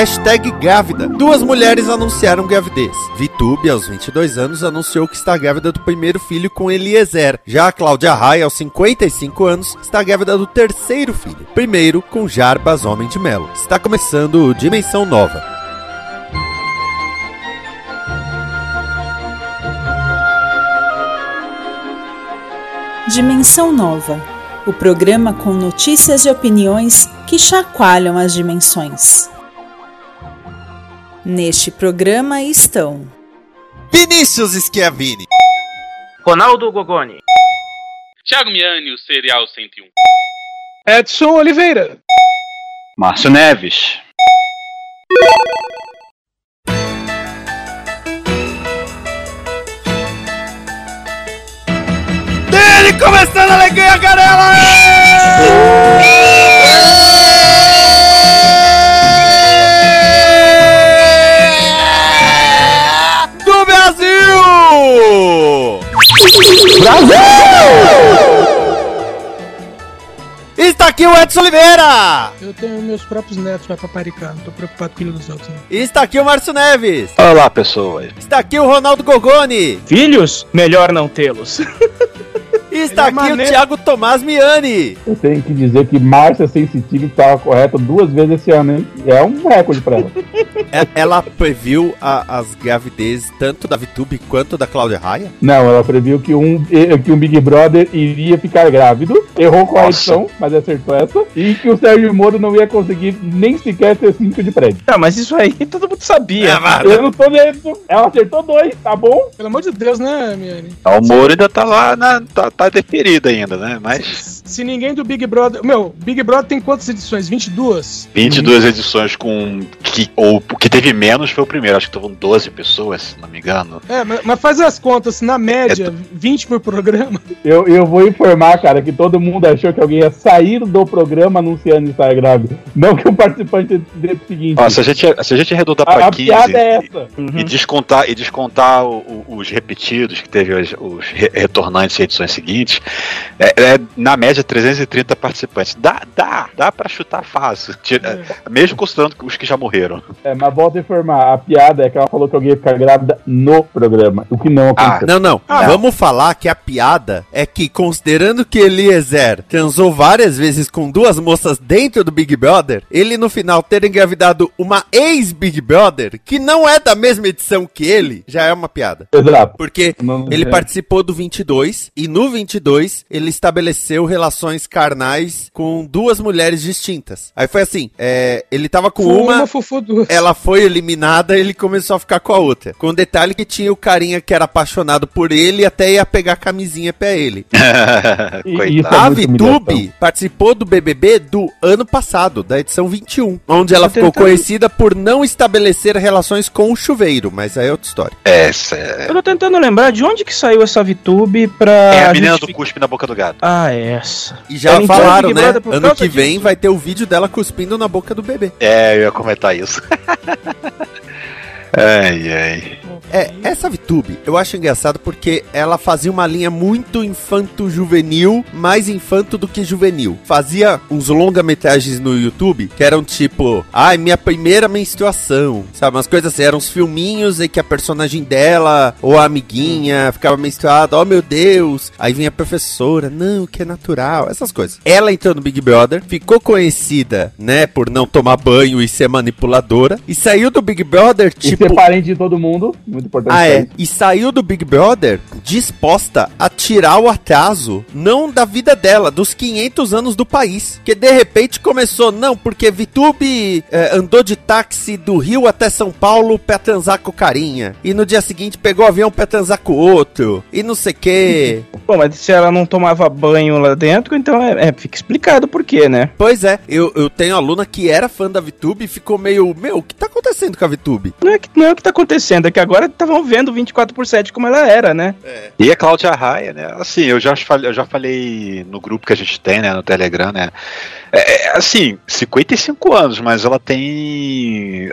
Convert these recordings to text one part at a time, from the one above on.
Hashtag grávida. Duas mulheres anunciaram gravidez. Vitube, aos 22 anos, anunciou que está grávida do primeiro filho com Eliezer. Já a Cláudia Raia, aos 55 anos, está grávida do terceiro filho. Primeiro com Jarbas Homem de Melo. Está começando Dimensão Nova. Dimensão Nova. O programa com notícias e opiniões que chacoalham as dimensões. Neste programa estão Vinícius Schiavini, Ronaldo Gogoni, Thiago Miani, o Serial 101. Edson Oliveira, Márcio Neves. Ele começando a alegria, Garela! Está aqui o Edson Oliveira! eu tenho meus próprios netos pra paparicar, não tô preocupado com o filho dos outros. Não. Está aqui o Márcio Neves! Olá, pessoas. Está aqui o Ronaldo Gogoni! Filhos? Melhor não tê-los. E está Ele é aqui o. Thiago Tomás Miani! Eu tenho que dizer que Márcia Sensitive estava correta duas vezes esse ano, hein? É um recorde pra ela. É- Ela previu a- as gravidezes tanto da Vitube quanto da Cláudia Raia? Não, ela previu que um, eh, que um Big Brother iria ficar grávido, errou com a edição, mas acertou essa, e que o Sérgio Moro não ia conseguir nem sequer ter cinco de prédio. Não, mas isso aí todo mundo sabia. Eu não tô vendo. Ela acertou dois, tá bom? Pelo amor de Deus, né, Miane? O Moro ainda tá lá, na, tá, tá deferido ainda, né? Mas Se ninguém do Big Brother. Meu, Big Brother tem quantas edições? 22? 22 edições com. Que, ou o que teve menos foi o primeiro. Acho que estavam 12 pessoas, se não me engano. É, mas, mas faz as contas, na média, 20 por programa. Eu, eu vou informar, cara, que todo mundo achou que alguém ia sair do programa anunciando estar grávida. Não que o participante desse o seguinte. Ó, se, a gente, se a gente arredondar a, pra a 15 piada é essa. e descontar, e descontar o- o- os repetidos, que teve os, os re- retornantes em edições seguintes, é, é, na média 330 participantes. Dá, dá, dá pra chutar fácil. Tira- Mesmo considerando os que já morreram. É, mas volto a informar. A piada é que ela falou que alguém ia ficar grávida no programa. O que não Ah, aconteceu. Não, não. Ah, Vamos falar que a piada é que, considerando que Eliezer transou várias vezes com duas moças dentro do Big Brother, ele no final ter engravidado uma ex-Big Brother, que não é da mesma edição que ele, já é uma piada. Exato. Porque Não- ele é. participou do 22 e no 22 ele estabeleceu relações carnais com duas mulheres distintas. Aí foi assim, é, ele tava com Uma, uma, fofo duas. ela foi eliminada ele começou a ficar com a outra. Com o detalhe que tinha o carinha que era apaixonado por ele e até ia pegar a camisinha pra ele. E- Coitado. é A Vitube participou do BBB do ano passado, da edição 21, onde ela Tô ficou tentando- conhecida por não estabelecer relações com o chuveiro, mas aí é outra história. Essa é, Eu tô tentando lembrar de onde que saiu essa VTube pra. é a menina do cuspe na boca do gato. Ah, essa. E já Ela falaram, né? Ano que vem disso. vai ter o vídeo dela cuspindo na boca do bebê. É, eu ia comentar isso. ai, ai. É, essa VTube eu acho engraçado porque ela fazia uma linha muito infanto-juvenil, mais infanto do que juvenil. Fazia uns longa-metragens no YouTube que eram tipo, ai, minha primeira menstruação, sabe? Umas coisas assim, eram uns filminhos em que a personagem dela ou a amiguinha ficava menstruada, oh meu Deus. Aí vinha a professora, não, que é natural, essas coisas. Ela entrou no Big Brother, ficou conhecida, né, por não tomar banho e ser manipuladora, e saiu do Big Brother, tipo. Ser parente de todo mundo. Muito importante. Ah, é. E saiu do Big Brother disposta a tirar o atraso, não da vida dela, dos 500 anos do país. Que de repente começou, não, porque Vitube eh, andou de táxi do Rio até São Paulo pra transar com carinha. E no dia seguinte pegou o avião pra transar com o outro. E não sei o quê. Bom, mas se ela não tomava banho lá dentro, então é, é, fica explicado por quê, né? Pois é, eu, eu tenho aluna que era fã da Vitube e ficou meio, meu, o que tá acontecendo com a Vitube? Não é, que, não é o que tá acontecendo, é que agora estavam vendo 24 por 7 como ela era, né? E a Cláudia Raia, né? Assim, eu já, falei, eu já falei no grupo que a gente tem, né? No Telegram, né? É, é, assim, 55 anos, mas ela tem.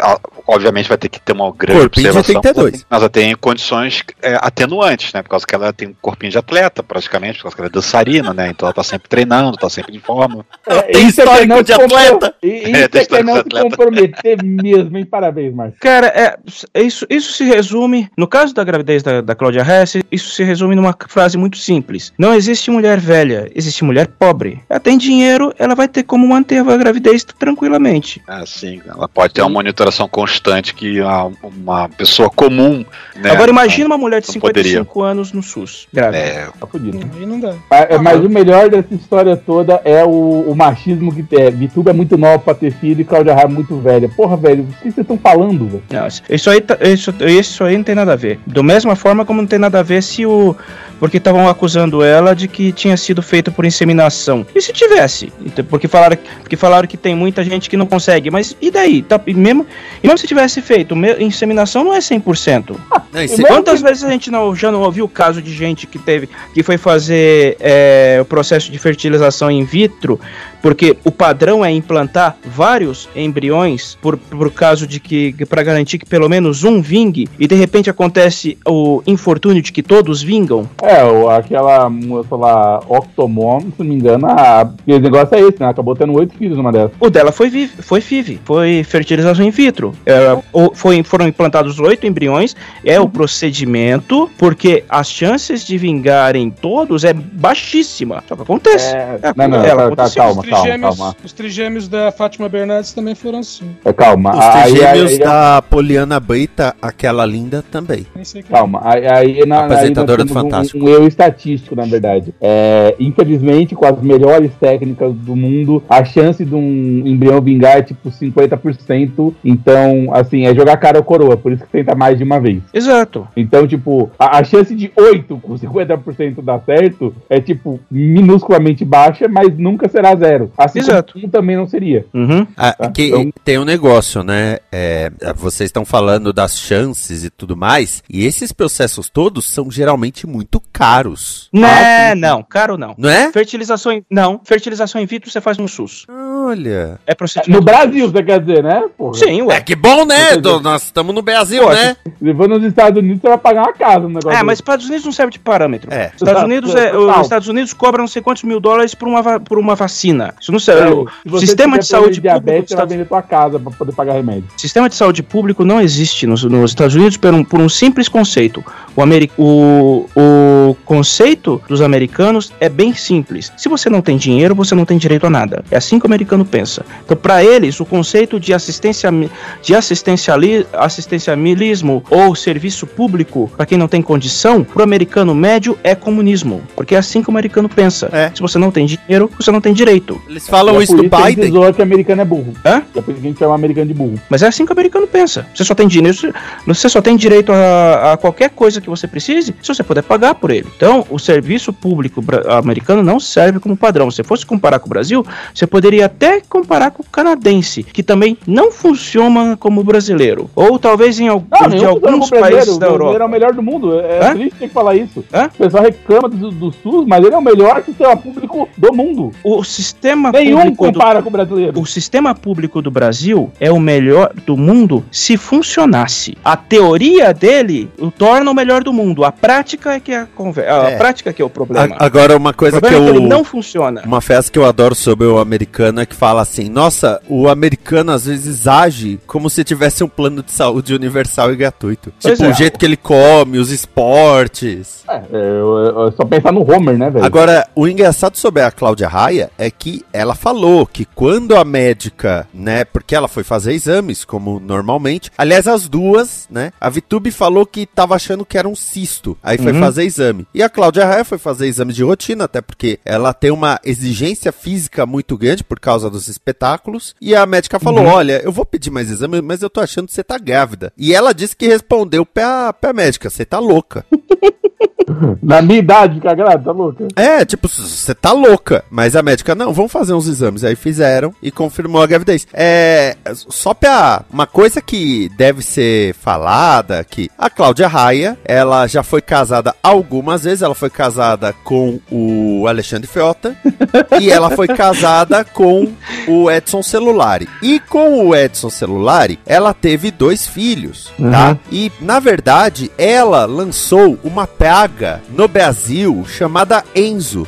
Obviamente vai ter que ter uma grande Corpinho de observação. 32. Mas ela tem condições é, atenuantes, né? Por causa que ela tem um corpinho de atleta, praticamente, por causa que ela é dançarina, né? Então ela tá sempre treinando, tá sempre em forma. Tem isso é que histórico não de compro- atleta. É, Isso tem é que é histórico não de se comprometer mesmo, hein? Parabéns, Marcos. Cara, é, isso, isso se resume, no caso da gravidez da, da Cláudia Hess, isso se resume numa frase muito simples. Não existe mulher velha, existe mulher pobre. Ela tem dinheiro, ela vai ter como manter a gravidez tranquilamente. Assim, ela pode ter uma monitoração constante que a- uma pessoa comum. Né, Agora imagina uma mulher de não 55 anos no SUS, grávida. É, Tá fudido. Não dá. Mas, mas o melhor dessa história toda é o, o machismo que tem. Vituba é muito nova pra ter filho e Cláudia Raia é muito velha. Porra, velho, o que vocês estão falando, velho? Não, isso aí, tá- isso, isso aí não tem nada a ver. Da mesma forma como não tem nada a ver se o. Porque estavam acusando ela de que tinha sido feito por inseminação. E se tivesse? Então, Porque falaram, porque falaram que tem muita gente que não consegue. Mas e daí? Tá, e mesmo, e mesmo se tivesse feito, inseminação não é 100%. Não, esse- Mas- Quantas vezes a gente não, já não ouviu o caso de gente que teve que foi fazer é, o processo de fertilização in vitro, porque o padrão é implantar vários embriões por, por caso de que para garantir que pelo menos um vingue e de repente acontece o infortúnio de que todos vingam. É, o- aquela moça lá, Octomom, se não me engano, a, o negócio é esse, né? Acabou tendo oito filhos numa dessas. O dela foi vive, foi FIV, foi fertilização in vitro. É, foi, foram implantados oito embriões, é o procedimento, porque as chances de vingarem todos é baixíssima. Só que acontece. É, É, não, não, ela tá, tá, calma, os, calma, trigêmeos, calma. os trigêmeos da Fátima Bernardes também foram assim. É, calma. Os Aí- trigêmeos aí- da Poliana Beita, aquela linda também. Quem. Calma, aí, aí, na, Apresentadora aí do Fantástico. Um, um erro estatístico, na verdade. É, infelizmente, com as melhores técnicas do mundo, a chance de um embrião vingar é tipo 50%. Então, assim, é jogar cara ou coroa, por isso que tenta mais de uma vez. Exato. Então, tipo, a, a chance de 8 com 50% dar certo é, tipo, minusculamente baixa, mas nunca será zero. Assim Exato. como um também não seria. Uhum. Ah, Tá, que então- tem um negócio, né? É, vocês estão falando das chances e tudo mais, e esses processos todos são geralmente muito caros. Né, Ah, não, caro não. Não é? Fertilização em, não, fertilização in vitro você faz no SUS. Olha. É procedimento. No Brasil, você quer dizer, né? Porra. Sim, É ué. que bom, né? Do- nós estamos no Brasil, Pô, né? Se for nos Estados Unidos, você vai pagar uma casa no negócio. É, mas. Estados Unidos não serve de parâmetro. É. Estados Unidos é, total. os Estados Unidos cobram não sei quantos mil dólares por uma, por uma vacina. Isso não serve. É, o sistema de saúde público diabetes, dos você vai vender tua casa pra poder pagar remédio. Sistema de saúde público não existe nos, nos Estados Unidos por um, por um simples conceito. O, ameri- o, o conceito dos americanos é bem simples. Se você não tem dinheiro, você não tem direito a nada. É assim que o americano pensa. Então, para eles, o conceito de, assistência, de assistenciali, assistencialismo ou serviço público, para quem não tem condição, para o americano médio é comunismo. Porque é assim que o americano pensa. É. Se você não tem dinheiro, você não tem direito. Eles falam é isso do Biden. zoa que americano é burro. Hã? É por isso que a gente chama americano de burro. Mas é assim que o americano pensa. Você só tem dinheiro, você só tem direito a, a qualquer coisa que você precise se você puder pagar por ele. Então, o serviço público americano não serve como padrão. Se fosse comparar com o Brasil, você poderia até comparar com o canadense, que também não funciona como o brasileiro. Ou talvez em algum, Não, de alguns países O da brasileiro é o Europa. melhor do mundo. É Hã? triste ter que falar isso. Hã? O pessoal reclama do, do SUS, mas ele é o melhor sistema público do mundo. O sistema Nenhum público do, compara com o brasileiro. O sistema público do Brasil é o melhor do mundo se funcionasse. A teoria dele o torna o melhor do mundo. A prática é que é a, conver- a É. prática que é o problema. A- Agora, uma o coisa que é que eu. ele não funciona. Uma festa que eu adoro sobre o americano é que fala assim: nossa, o americano às vezes age como se tivesse um plano de saúde universal e gratuito. Pois tipo, é. o jeito que ele come, os esportes. É, eu, eu- eu só pensar no Homer, né, velho? Agora, o engraçado sobre a Cláudia Raia é que ela falou que quando a médica, né, porque ela foi fazer exames, como normalmente, aliás, as duas, né, a Vitube falou que tava achando que era um cisto, aí foi Uhum. fazer exame. E a Cláudia Raia foi fazer exame de rotina, até porque ela tem uma exigência física muito grande por causa dos espetáculos, e a médica falou, olha, eu vou pedir mais exame, mas eu tô achando que você tá grávida. E ela disse que respondeu pra, pra médica, você tá louca. Na minha idade, grávida, tá louca? É, tipo, você tá louca. Mas a médica, não, vamos fazer uns exames. Aí fizeram e confirmou a gravidez. É. Só pra. Uma coisa que deve ser falada que a Cláudia Raia, ela já foi casada algumas vezes. Ela foi casada com o Alexandre Frota. e ela foi casada com o Edson Celulari. E com o Edson Celulari, ela teve dois filhos, tá? E, na verdade, ela lançou uma praga no Brasil chamada Enzo.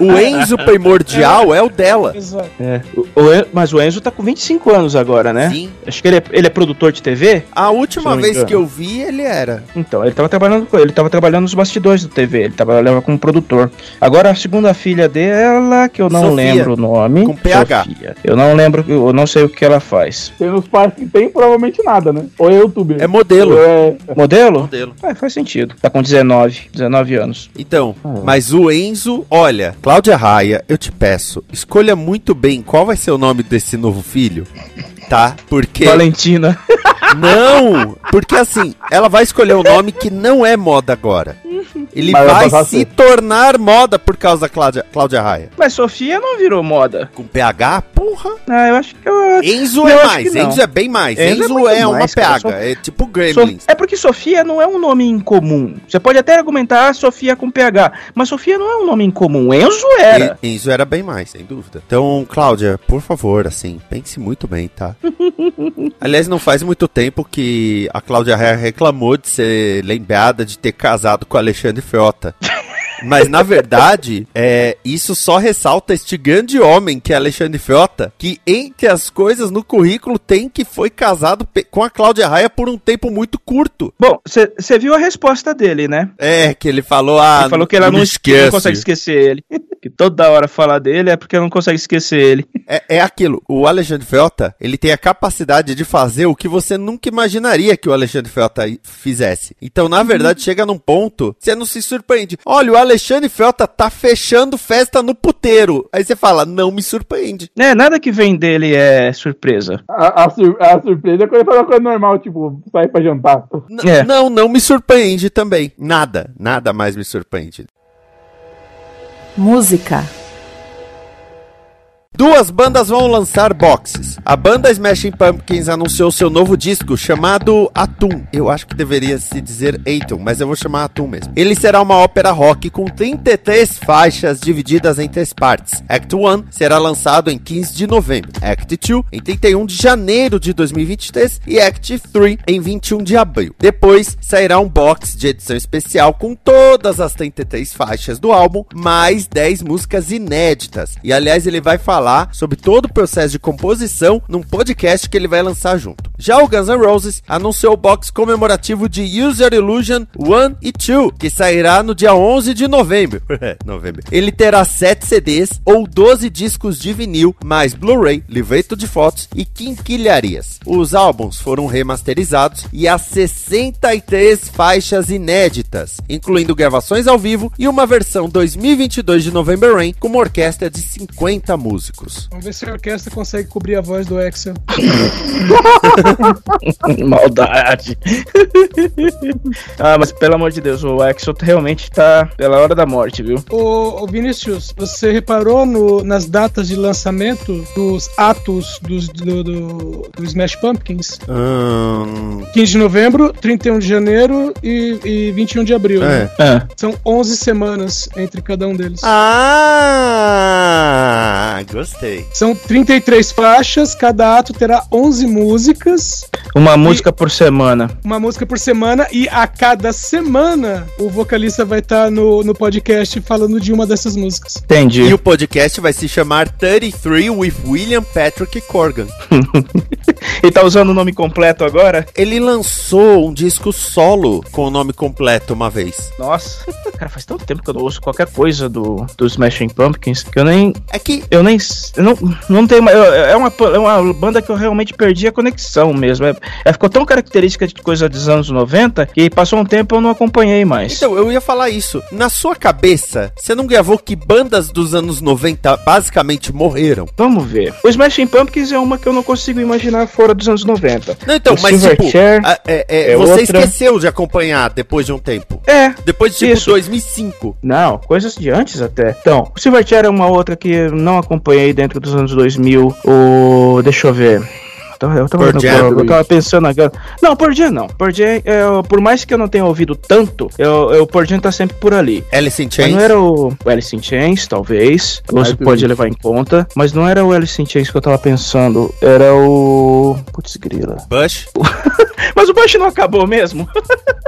o Enzo primordial é o dela. Exato. É. O- o mas o Enzo tá com 25 anos agora, né? Sim. Acho que ele é, ele é produtor de TV. A última vez engano. que eu vi, ele era. Então, ele tava trabalhando com ele tava trabalhando nos bastidores da TV, ele trabalhava como produtor. Agora a segunda filha dela, que eu não Sofia. lembro o nome. Com PH. Sofia. Eu não lembro, eu não sei o que ela faz. Tem uns pais que tem provavelmente nada, né? Ou é youtuber. É modelo. É, Modelo? Modelo. É, faz sentido. Tá com 19, 19 anos. Então, Ah. mas o Enzo, olha, Cláudia Raia, eu te peço, escolha muito bem qual vai ser o nome desse novo filho, tá? Porque. Valentina. Não! Porque assim, ela vai escolher um nome que não é moda agora. Ele Mas vai se ser. tornar moda por causa da Cláudia, Cláudia Raia. Mas Sofia não virou moda. Com PH, porra. Ah, eu acho que eu. Enzo Eu é mais. Enzo é bem mais. Enzo é Enzo, muito é, uma mais, cara, PH, é tipo So- Gremlins. É porque Sofia não é um nome incomum. Você pode até argumentar ah, Sofia com PH, mas Sofia não é um nome incomum. Enzo era. E- Enzo era bem mais, sem dúvida. Então, Cláudia, por favor, assim, pense muito bem, tá? Aliás, não faz muito tempo que a Cláudia Raia reclamou de ser lembrada de ter casado com o Alexandre Frota. Mas, na verdade, é, isso só ressalta este grande homem que é Alexandre Frota, que, entre as coisas no currículo, tem que foi casado com a Cláudia Raia por um tempo muito curto. Bom, você viu a resposta dele, né? É, que ele falou, ah, Ele falou que ela não, me esque- não consegue esquecer ele. que toda hora falar dele é porque não consegue esquecer ele. É, é aquilo, o Alexandre Frota, ele tem a capacidade de fazer o que você nunca imaginaria que o Alexandre Frota fizesse. Então, na verdade, chega num ponto, você não se surpreende. Olha, o Alexandre Frota tá fechando festa no puteiro. Aí você fala, não me surpreende. É, nada que vem dele é surpresa. a, a sur- a surpresa é quando ele faz uma coisa normal, tipo, sair pra jantar. N- É. Não, não me surpreende também. Nada, nada mais me surpreende. Música. Duas bandas vão lançar boxes. A banda Smashing Pumpkins anunciou seu novo disco chamado Atum. Eu acho que deveria se dizer Atum, mas eu vou chamar Atum mesmo. Ele será uma ópera rock com 33 faixas divididas em três partes. Act 1 será lançado em 15 de novembro, Act 2 em 31 de janeiro de 2023 e Act 3 em 21 de abril. Depois sairá um box de edição especial com todas as 33 faixas do álbum, mais 10 músicas inéditas. E aliás, ele vai falar sobre todo o processo de composição num podcast que ele vai lançar junto. Já o Guns N' Roses anunciou o box comemorativo de User Illusion 1 e 2, que sairá no dia 11 de novembro. novembro. Ele terá 7 CDs ou 12 discos de vinil, mais Blu-ray, livreto de fotos e quinquilharias. Os álbuns foram remasterizados e há 63 faixas inéditas, incluindo gravações ao vivo e uma versão 2022 de November Rain com uma orquestra de 50 músicos. Vamos ver se a orquestra consegue cobrir a voz do Excel. Maldade. ah, mas pelo amor de Deus, o Exo realmente tá pela hora da morte, viu? Ô, ô Vinicius, você reparou no- nas datas de lançamento dos atos dos, do, do, do Smash Pumpkins? Hum, 15 de novembro, 31 de janeiro e, e 21 de abril. né? é. Ah, São 11 semanas entre cada um deles. Ah, gostei. São 33 faixas, cada ato terá 11 músicas, uma música por semana. uma música por semana, e a cada semana o vocalista vai estar no, no podcast falando de uma dessas músicas. Entendi. E o podcast vai se chamar 33 with William Patrick Corgan. Ele tá usando o nome completo agora? Ele lançou um disco solo com o nome completo uma vez. Nossa, cara, faz tanto tempo que eu não ouço qualquer coisa do, do Smashing Pumpkins que eu nem. É que Eu nem. Eu não, não tenho mais. eu- É uma, é uma banda que eu realmente perdi a conexão mesmo. É, ela ficou tão característica de coisa dos anos 90 que passou um tempo eu não acompanhei mais. Então, eu ia falar isso. Na sua cabeça, você não gravou que bandas dos anos 90 basicamente morreram? Vamos ver. O Smashing Pumpkins é uma que eu não consigo imaginar fora dos anos 90. Não, então, O mas tipo, a- é- é, é você outra. esqueceu de acompanhar depois de um tempo. É, Depois de tipo Isso. 2005. Não, coisas de antes até. Então, o Silverchair é uma outra que eu não acompanhei dentro dos anos 2000. O. Deixa eu ver. Eu tava, eu tava, Pearl Jam. eu tava pensando agora. Não, Pearl Jam não. Pearl Jam, é, por mais que eu não tenha ouvido tanto, eu, eu, o Pearl Jam tá sempre por ali. Alice in Mas Chains. não era o o Alice in Chains, talvez. Você Mas, pode levar em conta. Mas não era o Alice in Chains que eu tava pensando. Era o. Putz, grila. Bush? Mas o Bush não acabou mesmo?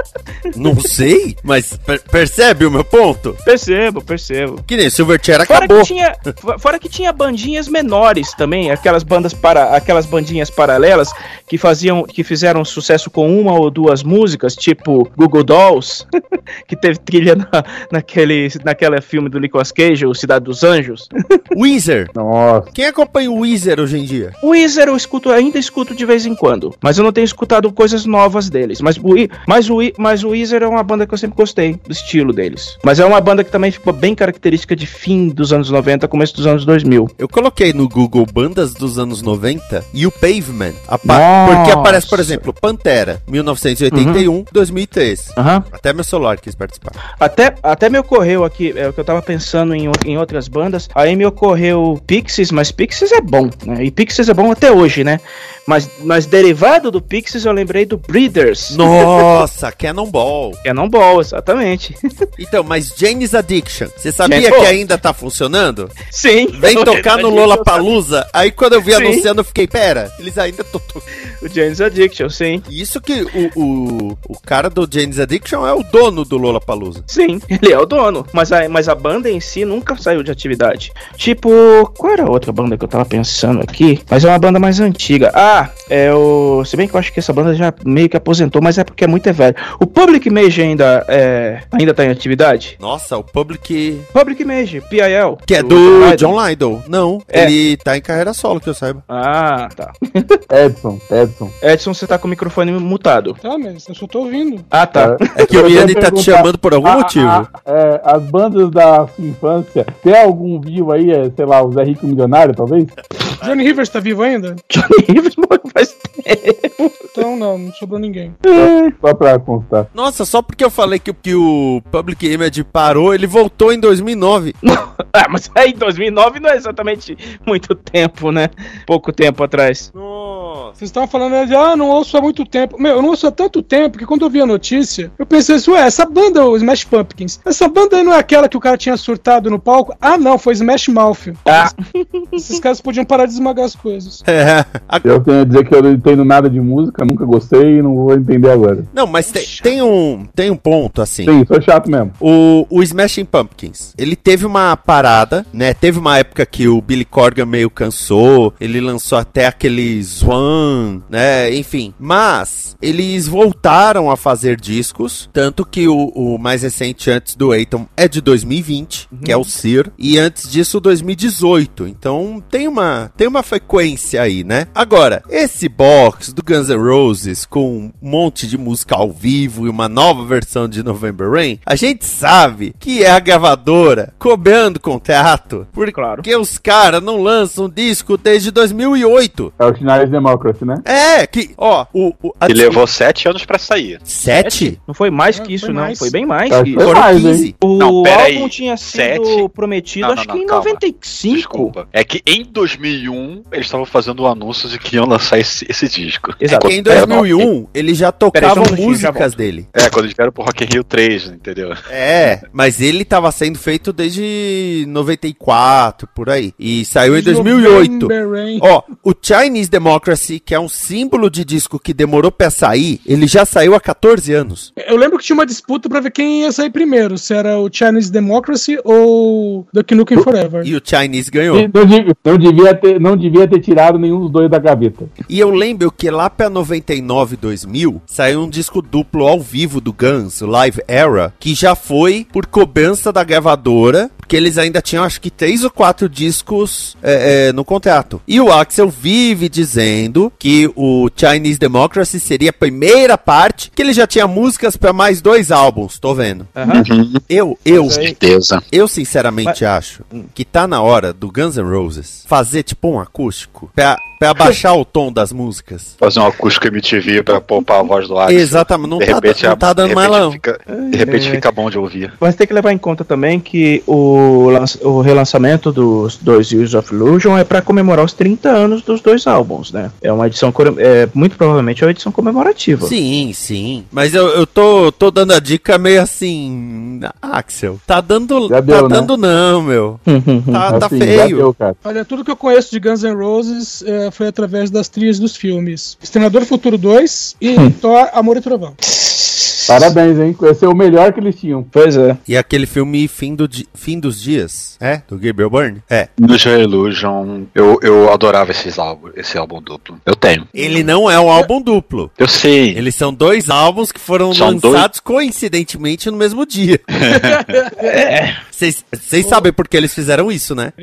Não sei, mas per- percebe o meu ponto? percebo, percebo. Que nem Silverchair Fora acabou. que, tinha, fo- fora que tinha bandinhas menores também, aquelas bandas para aquelas bandinhas paralelas que faziam que fizeram sucesso com uma ou duas músicas, tipo Google Dolls, que teve trilha na, naquele naquela filme do Nicolas Cage, o Cidade dos Anjos. Weezer. Nossa. Quem acompanha o Weezer hoje em dia? O Weezer eu escuto, ainda escuto de vez em quando, mas eu não tenho escutado coisas novas deles. Mas o, mas o, mas o Weezer é uma banda que eu sempre gostei do estilo deles. Mas é uma banda que também ficou bem característica de fim dos anos 90, começo dos anos 2000. Eu coloquei no Google bandas dos anos 90 e o Pavement. Porque aparece, por exemplo, Pantera, 1981, 2003. Aham. Até meu celular quis participar. Até, até me ocorreu aqui, é o que eu tava pensando em, em outras bandas, aí me ocorreu Pixies, mas Pixies é bom, né? E Pixies é bom até hoje, né? Mas, mas derivado do Pixies eu lembrei do Breeders. Nossa, Cannonball. Cannonball, exatamente. Então, mas Jane's Addiction, você sabia que ainda tá funcionando? Sim. Vem tocar no Lollapalooza. Aí quando eu vi Sim. anunciando, eu fiquei, pera, eles ainda estão tocando. O James Addiction, sim. Isso que o, o, o cara do Jane's Addiction é o dono do Lollapalooza. Sim, ele é o dono. Mas a, mas a banda em si nunca saiu de atividade. Tipo, qual era a outra banda que eu tava pensando aqui? Mas é uma banda mais antiga. Ah, é o. Se bem que eu acho que essa banda já meio que aposentou, mas é porque é muito velho. O Public Image ainda, é, ainda tá em atividade? Nossa, o Public... Public Image, PIL. Que é do do. John Lydon. Não, É. ele tá em carreira solo, que eu saiba. Ah, tá. Edson, Edson. Edson, você tá com o microfone mutado. Tá, mas eu só tô ouvindo. Ah, tá. É que o Eu ia Yanni tá te chamando por algum Ah, motivo. ah, é, as bandas da sua infância, tem algum vivo aí, é, sei lá, o Zé Rico Milionário, talvez? Johnny Rivers tá vivo ainda? Johnny Rivers morreu faz tempo. Então não, não sobrou ninguém. Só pra constar. Nossa, só porque eu falei que, que o Public Image parou, ele voltou em 2009. Ah, mas aí 2009 não é exatamente muito tempo, né? Pouco tempo atrás. Nossa. Vocês estavam falando de, ah, não ouço há muito tempo. Meu, eu não ouço há tanto tempo que quando eu vi a notícia, eu pensei assim, ué, essa banda, o Smash Pumpkins, essa banda aí não é aquela que o cara tinha surtado no palco? Ah, não, foi Smash Mouth. Ah. Esses caras podiam parar de esmagar as coisas. É. A- Eu tenho a dizer que eu não entendo nada de música, nunca gostei e não vou entender agora. Não, mas tem, tem um, tem um ponto, assim. Sim, sou chato mesmo. O, o Smashing Pumpkins, ele teve uma parada, né? Teve uma época que o Billy Corgan meio cansou, ele lançou até aquele Swan, né? Enfim. Mas eles voltaram a fazer discos, tanto que o, o mais recente antes do Aiton é de 2020, que é o Sir, e antes disso 2018. Então tem uma tem uma frequência aí, né? Agora, esse box do Guns N' Roses com um monte de música ao vivo e uma nova versão de November Rain, a gente sabe que é a gravadora cobrando contrato, porque Claro. os caras não lançam disco desde 2008. É o Chinese Democracy, né? É, que, ó, o, o a E levou sete anos pra sair. sete? Não foi mais Ah, que isso, foi não. mais. Foi bem mais que que foi Foram mais, hein? 15. O Não, pera aí. álbum tinha sido Sete? prometido, Não, acho não, que em não, calma. 95. Desculpa. É que em 2001 eles estavam fazendo o anúncio de que iam lançar esse, esse disco. É Exato. que em 2001 eles já tocavam um já músicas volto. dele. É, quando eles vieram pro Rock in Rio 3, entendeu? É, mas ele tava sendo feito desde 94, por aí. E saiu em 2008. November Rain. Ó, o Chinese Democracy, que é um símbolo de disco que demorou pra sair, ele já saiu há 14 anos. Eu lembro que tinha uma disputa pra ver quem ia sair primeiro, se era o Chinese Democracy ou Duck Nukem Forever. E o Chinese ganhou. Não, devia- não devia ter, não devia ter tirado nenhum dos dois da gaveta. E eu lembro que lá pra 99, 2000, saiu um disco duplo ao vivo do Guns, o Live Era, que já foi por cobrança da gravadora, porque eles ainda tinham acho que três ou quatro discos é, é, no contrato. E o Axel vive dizendo que o Chinese Democracy seria a primeira parte, que ele já tinha músicas pra mais dois álbuns, tô vendo. Uhum, Eu, eu, Mas certeza. eu sinceramente acho que tá na hora do Guns N' Roses fazer tipo um acústico pra, pra abaixar o tom das músicas. Fazer um acústico MTV pra poupar a voz do Axel. Exatamente, não de tá, repente, não a- tá dando de mais repente não. Fica, de repente É. fica bom de ouvir. Mas tem que levar em conta também que o, o relançamento dos dois Years of Illusion é para comemorar os 30 anos dos dois álbuns, né? É uma edição, é, muito provavelmente é uma edição comemorativa. Sim, sim. Mas eu, eu tô, tô dando a dica meio assim. Axel, tá dando. Já tá né? dando não, meu. Tá, tá Assim, já feio. deu, cara. Olha, tudo que eu conheço de Guns N' Roses foi através das trilhas dos filmes. Exterminador Futuro 2 e Thor, Amor e Trovão. Parabéns, hein? Esse é o melhor que eles tinham. Pois é. E aquele filme Fim, do Di- Fim dos Dias? É? Do Gabriel Byrne? É. No Joy Illusion, eu, eu adorava esses álbuns, esse álbum duplo. Eu tenho. Ele não é um álbum duplo. Eu sei. Eles são dois álbuns que foram São lançados coincidentemente no mesmo dia. Vocês vocês sabem por que eles fizeram isso, né?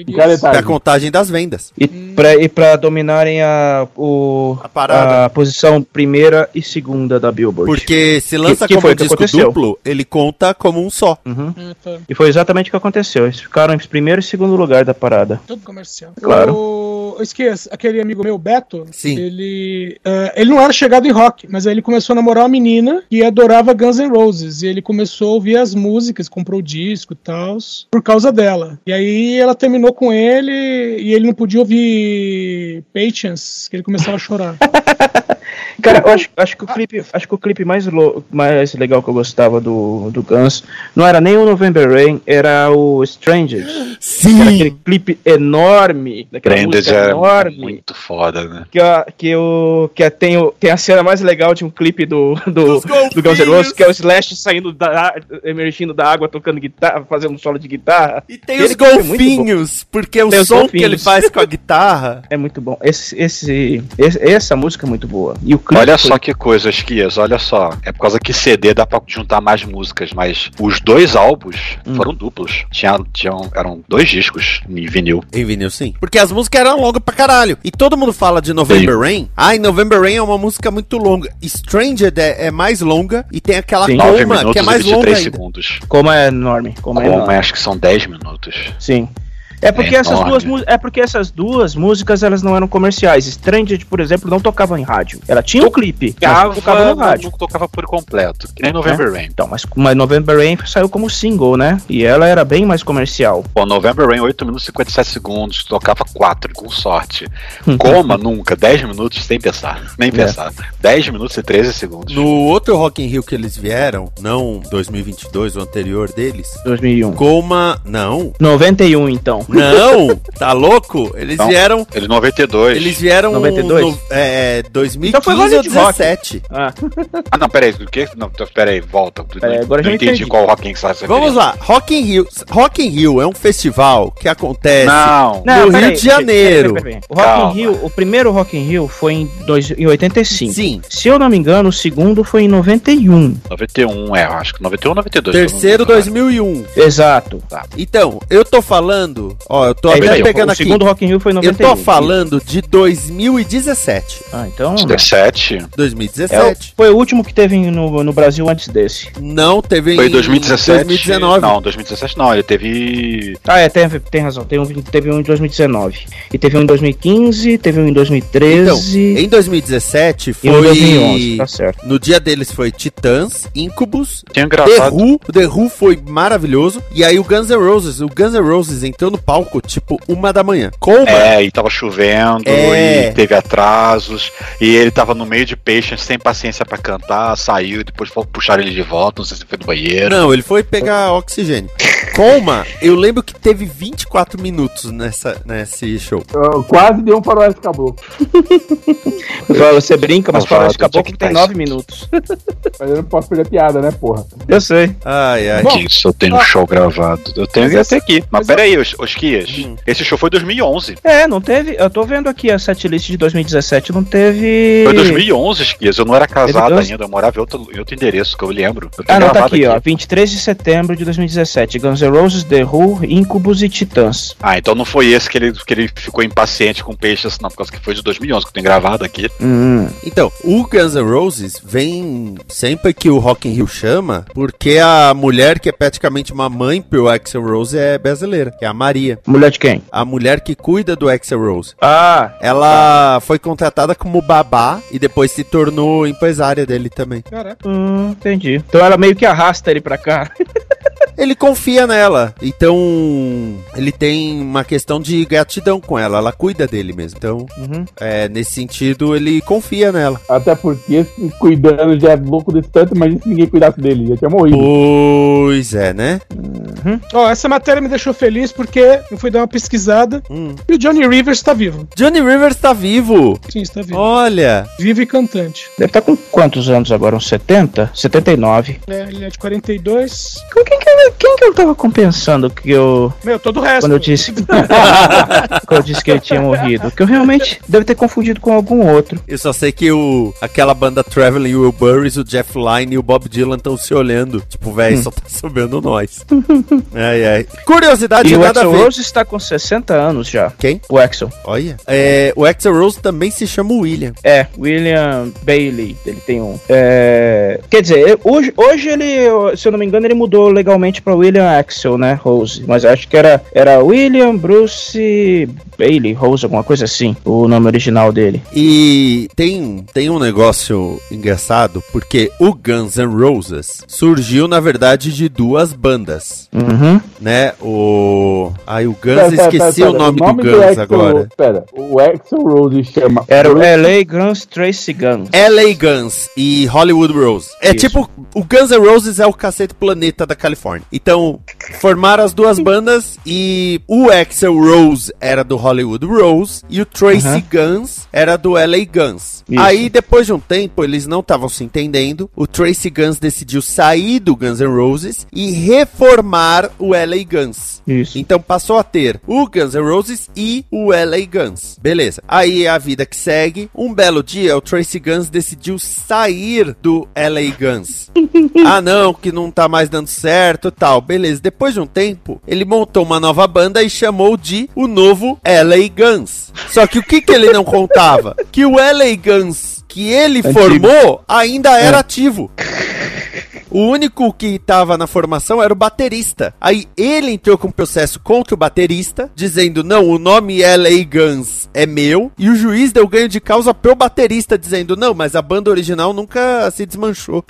Pra contagem das vendas. E pra, e pra dominarem a, o, A parada. a posição primeira e segunda da Billboard. Porque se lança que como foi um que disco aconteceu? duplo, ele conta como um só. Uhum. Tá. E foi exatamente o que aconteceu. Eles ficaram em primeiro e segundo lugar da parada. Todo comercial. Claro. O... Esqueça, aquele amigo meu, Beto, Sim. ele eh, ele não era chegado em rock, mas aí ele começou a namorar uma menina que adorava Guns N' Roses. E ele começou a ouvir as músicas, comprou o disco e tal, por causa dela. E aí ela terminou com ele e ele não podia ouvir Patience, que ele começava a chorar. Cara, eu acho, acho que o clipe, acho que o clipe mais, lo- mais legal que eu gostava do, do Guns não era nem o November Rain, era o Strangers. Que era aquele clipe enorme, daquela Branded música enorme. muito foda, né? Que, a, que, o, que a- tem, o, tem a cena mais legal de um clipe do, do, golfinhos. do Guns N' Roses, que é o Slash saindo da, emergindo da água, tocando guitarra, fazendo um solo de guitarra. E tem Aquele os clipe é golfinhos, porque o Tem os som que golfinhos. ele faz com a guitarra. É muito bom. Esse, esse, esse- essa música é muito boa. E o clipe Olha foi- só que coisa, Esquias, olha só. É por causa que CD dá pra juntar mais músicas, mas os dois álbuns Hum. foram duplos. Tinha, tinham, eram dois discos em vinil. Em vinil, sim. Porque as músicas eram longas pra caralho. E todo mundo fala de November Rain. Ai, November Rain é uma música muito longa. Stranger é, é mais longa e tem aquela Sim. 9 Coma, que é mais longa 23 ainda. segundos. Como é enorme. Como é Como enorme. acho que são 10 minutos. Sim. É porque, É essas duas, é porque essas duas músicas elas não eram comerciais. Stranged, por exemplo, não tocava em rádio. Ela tinha um clipe, mas não tocava no rádio. não tocava por completo. Que nem November Rain. Então, mas, mas November Rain saiu como single, né? E ela era bem mais comercial. Pô, November Rain, 8 minutos e 57 segundos. Tocava 4, com sorte. Coma nunca, 10 minutos sem pensar. Nem É. pensar. 10 minutos e 13 segundos. No outro Rock in Rio que eles vieram, não 2022, o anterior deles, 2001. Coma... Não. 91, então. Não! Tá louco? Eles Não. vieram... Ele 92. Eles vieram 92? no, é, 2015 Então foi ou Hollywood Rock. 17. Ah, Ah, não, peraí. Do que? Não, tô- peraí, volta. Peraí, agora não já entendi, entendi. qual Rock in Rio que você tá se Vamos lá. Rock in Rio. Rock in Rio é um festival que acontece Não. No Rio peraí, de Janeiro. peraí, peraí, peraí. O Rock Calma. in Rio, o primeiro Rock in Rio foi em, dois, em 85. Sim. Se eu não me engano, o segundo foi em 91. 91, é, eu acho que 91 ou 92. Terceiro se eu não me 2001. Exato. Então, eu tô falando, ó, eu tô É, aí, pegando o aqui. segundo Rock in Rio foi em Eu 91. tô falando de 2017. Ah, então... 17. 2017. É, o- foi o último que teve no, no Brasil antes desse. Não, teve Foi em 2017. 2019. Não, 2017 não, ele teve. Ah, é, tem, tem razão. Tem um, teve um em 2019. E teve um em 2015, teve um em 2013 Em 2017 e um em 2011. foi Tá certo. no dia deles foi Titãs, Incubus, Tinha The. Who, o The Who foi maravilhoso. E aí o Guns N' Roses, o Guns N' Roses entrou no palco tipo uma da manhã. Como? É, e tava chovendo, É. e teve atrasos, e ele tava no meio de Patience, sem paciência pra cantar, saiu, e depois foi puxar ele de volta, não sei se foi do banheiro. Não, ele foi pegar oxigênio. Coma, eu lembro que teve 24 minutos nessa, nesse show. Eu quase deu um faroeste caboclo. Eu Você brinca, mas Faroeste Caboclo tem Tyson. 9 minutos. Mas eu não posso perder piada, né, porra? Eu sei. Ai, ai. Bom, isso, eu tenho um show gravado. Eu tenho que até aqui. Mas mas peraí, os, os Esquias. Hum. Esse show foi 2011. É, não teve. Eu tô vendo aqui a setlist de 2017, não teve. Foi 2011, Esquias. Eu não era casado ainda, eu morava em outro, em outro endereço, que eu lembro. Eu tenho Ah, não, tá gravado aqui, ó. 23 de setembro de 2017. Guns N' Roses, The Who, Incubus e Titãs. Ah, então não foi esse que ele, que ele ficou impaciente com peixes, não, por causa que foi de 2011, que eu tenho gravado aqui. Hum. Então, o Guns N' Roses vem sempre que o Rock in Rio chama, porque a mulher que é praticamente uma mãe pro Axel Rose é brasileira, que é a Maria. Mulher de quem? A mulher que cuida do Axel Rose. Ah, Ela foi contratada como babá e depois se tornou empresária dele também. Caraca. hum, entendi. Então ela meio que arrasta ele pra cá. Ele confia nela, então ele tem uma questão de gratidão com ela, ela cuida dele mesmo. Então, Uhum. é, nesse sentido, ele confia nela. Até porque se cuidando já é louco desse tanto, imagina se ninguém cuidasse dele, já tinha morrido. Pois é, né? Ó, essa matéria me deixou feliz porque eu fui dar uma pesquisada Hum. e o Johnny Rivers tá vivo. Johnny Rivers tá vivo! Sim, está vivo. Olha! Vivo e cantante. Deve estar com quantos anos agora? Uns 70? 79. É, ele é de 42. Com quem que, eu- quem que eu tava compensando que eu. Meu, todo o resto. Quando eu disse. eu disse que ele tinha morrido? Que eu realmente deve ter confundido com algum outro. Eu só sei que o, aquela banda Traveling Wilburys, o Jeff Lynne e o Bob Dylan estão se olhando. Tipo, velho, só tá sobrando nós. ai, ai. Curiosidade, E o nada a Axel. Rose está com 60 anos já. Quem? O Axel. Olha. É, o Axel Rose também se chama William. É, William Bailey. Ele tem um. É, quer dizer, hoje, hoje ele, se eu não me engano, ele mudou legalmente pra William Axel, né? Rose. Mas acho que era, era William Bruce Bailey Rose, alguma coisa assim. O nome original dele. E tem, tem um negócio engraçado, porque o Guns N' Roses surgiu, na verdade, de duas bandas, Uhum. né? O... Ai, o Guns, Pera, pera, esqueci pera, o pera. nome, do Guns Axl- agora. Pera, o Axel Rose chama. Era o LA Guns Tracy Guns. LA Guns e Hollywood Rose. É Isso. tipo, o Guns N' Roses é o cacete planeta da Califórnia. Então, formaram as duas bandas e o Axel Rose era do Hollywood Rose e o Tracy Aham. Guns era do LA Guns. Isso. Aí, depois de um tempo, eles não estavam se entendendo. O Tracy Guns decidiu sair do Guns N' Roses e reformar o LA Guns. Isso. Então passou a ter o Guns N' Roses e o LA Guns. Beleza. Aí é a vida que segue. Um belo dia, o Tracy Guns decidiu sair do LA Guns. ah, não, que não tá mais dando certo e tal. Beleza. Depois de um tempo, ele montou uma nova banda e chamou de o novo LA Guns. Só que o que, que ele não contava? Que o LA Guns que ele Antigo. formou ainda era ativo. O único que tava na formação era o baterista. Aí ele entrou com um processo contra o baterista, dizendo: não, o nome LA Guns é meu. E o juiz deu ganho de causa pro baterista, dizendo: não, mas a banda original nunca se desmanchou.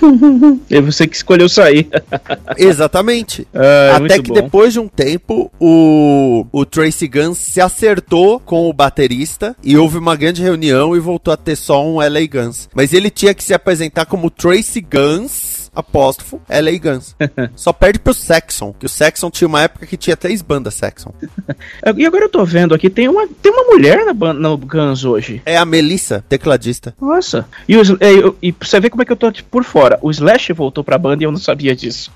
E você que escolheu sair. Exatamente. Ah, Até muito que bom. depois de um tempo, o, o Tracy Guns se acertou com o baterista e houve uma grande reunião e voltou a ter só um LA Guns. Mas ele tinha que se apresentar como Tracy Guns. Apóstrofo, LA Guns. Só perde pro Saxon, que o Saxon tinha uma época que tinha três bandas Saxon. E agora eu tô vendo aqui, tem uma, tem uma mulher na banda, no Guns hoje. É a Melissa, tecladista. Nossa. E, os, é, eu- e pra você ver como é que eu tô tipo, por fora. O Slash voltou pra banda e eu não sabia disso.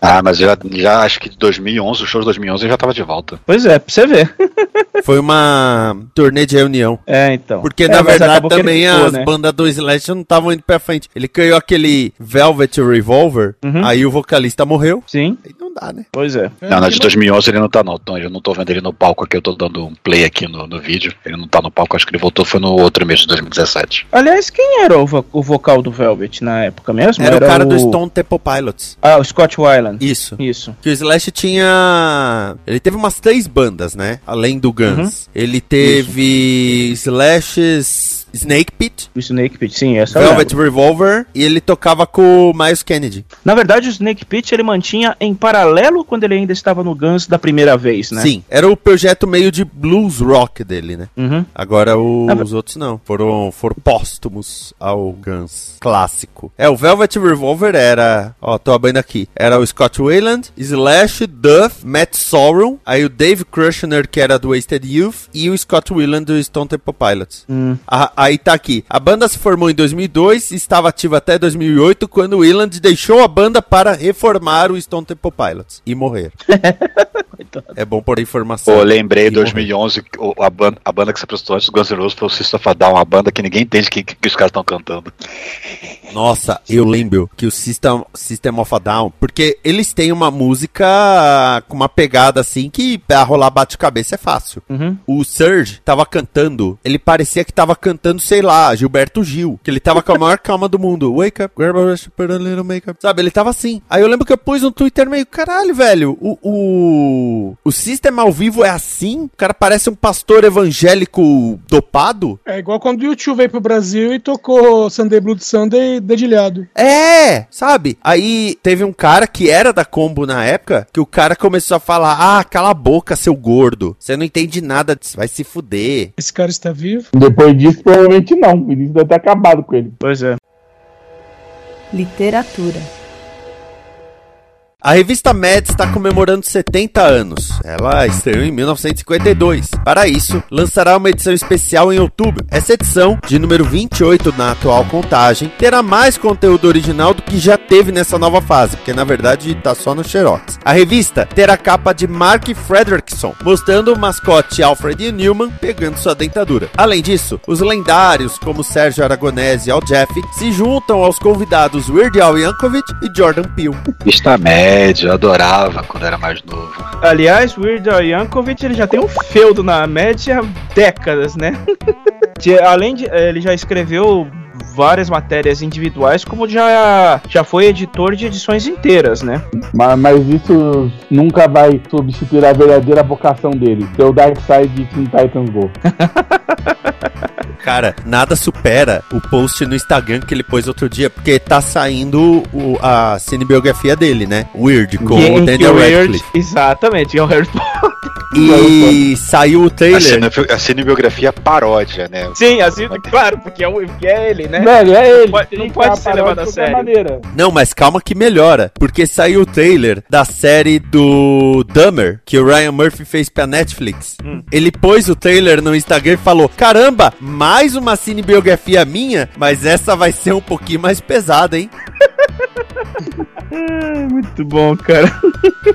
Ah, mas já, já acho que de 2011, o show de 2011 ele já tava de volta. Pois é, pra você ver. Foi uma turnê de reunião. É, então. Porque, É, na verdade, também ficou, as né? bandas do Slash não estavam indo pra frente. Ele criou aquele Velvet Revolver, Uhum. aí o vocalista morreu. Sim, não dá, né? pois é. não, na de 2011 ele não tá não. Então, eu não tô vendo ele no palco aqui, eu tô dando um play aqui no, no vídeo. Ele não tá no palco, acho que ele voltou foi no outro mês de 2017. Aliás, quem era o, vo- o vocal do Velvet na época mesmo? Era, o cara do Stone Temple Pilots. Ah, o Scott Weiland. Isso. Isso. Que o Slash tinha. Ele teve umas três bandas, né? Além do Guns. Ele teve Slash's Snake Pit, O Snake Pit, sim, essa eu Velvet. Revolver e ele tocava com o Miles Kennedy. Na verdade, o Snake Pit ele mantinha em paralelo quando ele ainda estava no Guns da primeira vez, né? Sim, era o projeto meio de blues rock dele, né? Uhum. Agora o- os outros não. Foram, foram póstumos ao Guns clássico. É, o Velvet Revolver era. Ó, tô abrindo aqui. Era o Scott Weiland, Slash, Duff, Matt Sorum, aí o Dave Kushner, que era do Wasted Youth, e o Scott Weiland do Stone Temple Pilots. Hum. A, aí tá aqui. A banda se formou em 2002 e estava ativa até 2008, quando o Willand deixou a banda para reformar o Stone Temple Pilots e morrer. é bom por informação. Pô, lembrei E em 2011, que o- a banda, a banda que se apresentou antes do Guns N' Roses foi o System of a Down, uma banda que ninguém entende o que, que os caras estão cantando. Nossa, eu lembro que o System, System of a Down, porque eles têm uma música com uma pegada assim que pra rolar bate-cabeça é fácil. Uhum. O Serge tava cantando, ele parecia que tava cantando, sei lá, Gilberto Gil, que ele tava com a maior calma do mundo. Wake up, grab a brush, put a little makeup. Sabe, ele tava assim. Aí eu lembro que eu pus no Twitter meio, caralho, velho, o, o, o System ao vivo é assim? O cara parece um pastor evangélico dopado? É igual quando o YouTube veio pro Brasil e tocou Sunday Blood Sunday dedilhado. É, sabe? Aí teve um cara que era da Combo na época, que o cara começou a falar: Ah, cala a boca, seu gordo. Você não entende nada, disso, vai se fuder. Esse cara está vivo? Depois disso, provavelmente não. O Vinícius deve ter acabado com ele. Pois é. Literatura. A revista Mad está comemorando 70 anos. Ela estreou em 1952. Para isso, lançará uma edição especial em outubro. Essa edição, de número 28 na atual contagem, terá mais conteúdo original do que já teve nessa nova fase, porque na verdade está só no Xerox. A revista terá capa de Mark Fredrickson, mostrando o mascote Alfred Newman pegando sua dentadura. Além disso, os lendários como Sérgio Aragonese e Al Jeff se juntam aos convidados Weird Al Yankovic e Jordan Peele. Vista média, eu adorava quando era mais novo. Aliás, Weird Al Yankovic ele já tem um feudo na média há décadas, né? Além de. Ele já escreveu várias matérias individuais, como já, já foi editor de edições inteiras, né? Mas, mas isso nunca vai substituir a verdadeira vocação dele. Ser o Dark Side de Teen Titans Go. Cara, nada supera o post no Instagram que ele pôs outro dia, porque tá saindo o- a cinebiografia dele, né? Weird, com Que- o Daniel o Weird- Radcliffe. Exatamente, é o Harry Potter. E saiu o trailer. a cinebiografia paródia, né? Sim, assim, claro, porque é, o, porque é ele, né? Velho, é ele. pode- Tem não pode ser levado a de qualquer sério. maneira. Não, mas calma que melhora, porque saiu o trailer da série do Dahmer, que o Ryan Murphy fez pra Netflix. Hum. Ele pôs o trailer no Instagram e falou: Caramba, mais uma cinebiografia minha, mas essa vai ser um pouquinho mais pesada, hein? Muito bom, cara.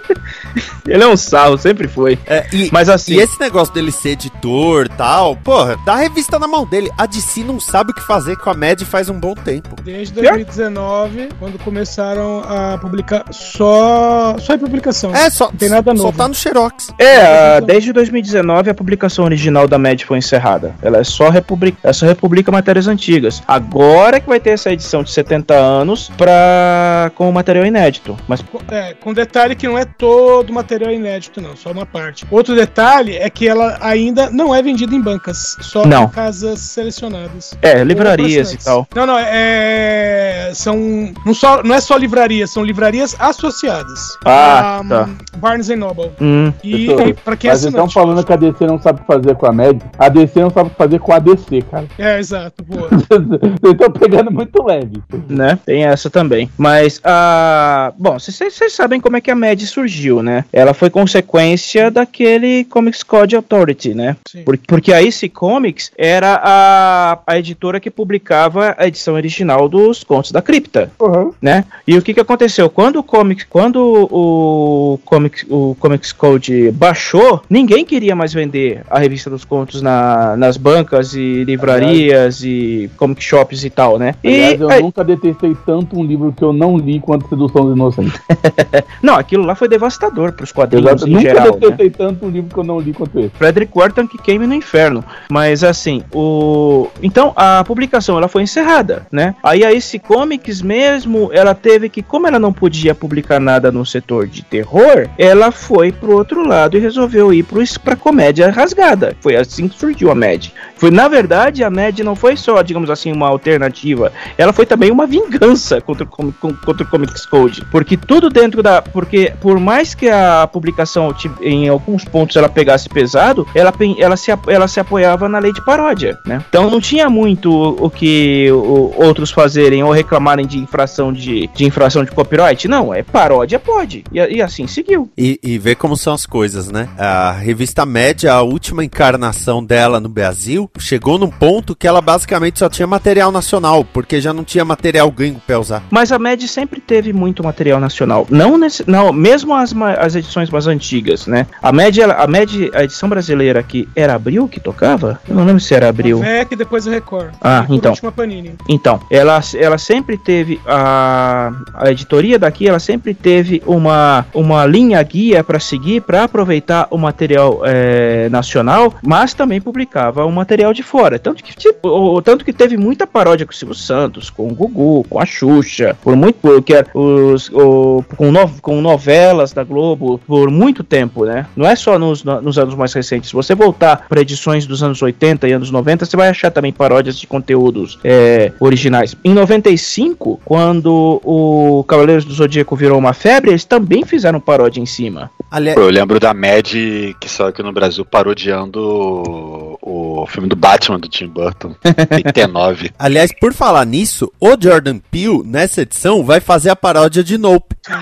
ele é um sarro, sempre foi. É, e, Mas assim, E esse negócio dele ser editor e tal, porra, dá a revista na mão dele. A DC não sabe o que fazer com a Mad faz um bom tempo. Desde 2019, quando começaram a publicar só, só em publicação. É, só, Não tem nada só novo. tá no Xerox. É, a- desde 2019 a publicação original da MED foi encerrada. Ela é só republica, ela só republica matérias antigas. Agora que vai ter essa edição de 70 anos pra, com material inédito. Mas Com- É, com detalhe que não é todo material inédito, não, só uma parte. Outro detalhe é que ela ainda não é vendida em bancas, só Não. em casas selecionadas. é, livrarias e tal. Não, não, é. São. Não, só, não é só livrarias, são livrarias associadas. Ah, A, tá. Barnes Noble. Hum, E, Eu tô- e pra quem é Mas estão falando que a DC não sabe fazer com a Mad. A DC não sabe fazer com a DC, cara. É, exato, boa. Vocês estão pegando muito leve. né? Tem essa também. Mas a. Bom, vocês sabem como é que a MED surgiu, né? Ela foi consequência daquele Comics Code Authority, né? Sim. Por- Porque a AC Comics era a, a editora que publicava a edição original dos Contos da Cripta, Uhum. né? E o que que aconteceu? Quando o Comics, quando o Comics, o Comics Code baixou, ninguém queria mais vender a revista dos contos na- nas bancas e livrarias e comic shops e tal, né? Aliás, e eu aí- nunca detestei tanto um livro que eu não li quanto Sedução dos Inocentes. não, aquilo lá foi devastador para os quadrinhos já- em nunca geral, né? detestei tanto um livro que eu não li quanto esse. Frederick Wharton que queime no inferno. Mas assim, o então a publicação ela foi encerrada, né? Aí a esse Comics mesmo, ela teve que, como ela não podia publicar nada no setor de terror, ela foi pro outro lado e resolveu ir pro para comédia rasgada. Foi assim que surgiu a Mad. Foi na verdade a Mad não foi só, digamos assim, uma alternativa, ela foi também uma vingança contra contra o Comics Code, porque tudo dentro da, porque por mais que a publicação em alguns pontos ela pegasse pesado, ela, ela, se, ela se apoiava na lei de paródia, né? Então não tinha muito o que outros fazerem ou reclamarem de infração de, de infração de copyright. Não, é paródia, pode. E, e assim seguiu. E, e ver como são as coisas, né? A revista Média, a última encarnação dela no Brasil, chegou num ponto que ela basicamente só tinha material nacional, porque já não tinha material gringo pra usar. Mas a MED sempre teve muito material nacional. Não, nesse, não mesmo as, as edições mais antigas, né? A MED, ela- a MED, a edição brasileira aqui, era Abril que tocava? Eu não lembro se era Abril. A VEC e depois o Record. Ah, E então. último a Panini. Então, ela, ela sempre teve a, a editoria daqui, ela sempre teve uma, uma linha guia para seguir, para aproveitar o material eh, nacional, mas também publicava o material de fora. Tanto que, tipo, o- tanto que teve muita paródia com o Silvio Santos, com o Gugu, com a Xuxa, por muito por- que era os, o- com, no- com novelas da Globo por muito tempo, né? Não é só nos, no- nos anos mais recentes. Se você voltar para edições dos anos 80 e anos 90, você vai achar também paródias de conteúdos é, originais. Em 95, quando o Cavaleiros do Zodíaco virou uma febre, eles também fizeram paródia em cima. Aliás, eu lembro da Mad que saiu aqui no Brasil parodiando o, filme do Batman do Tim Burton, em T9. aliás, por falar nisso, o Jordan Peele, nessa edição, vai fazer a paródia de Nope.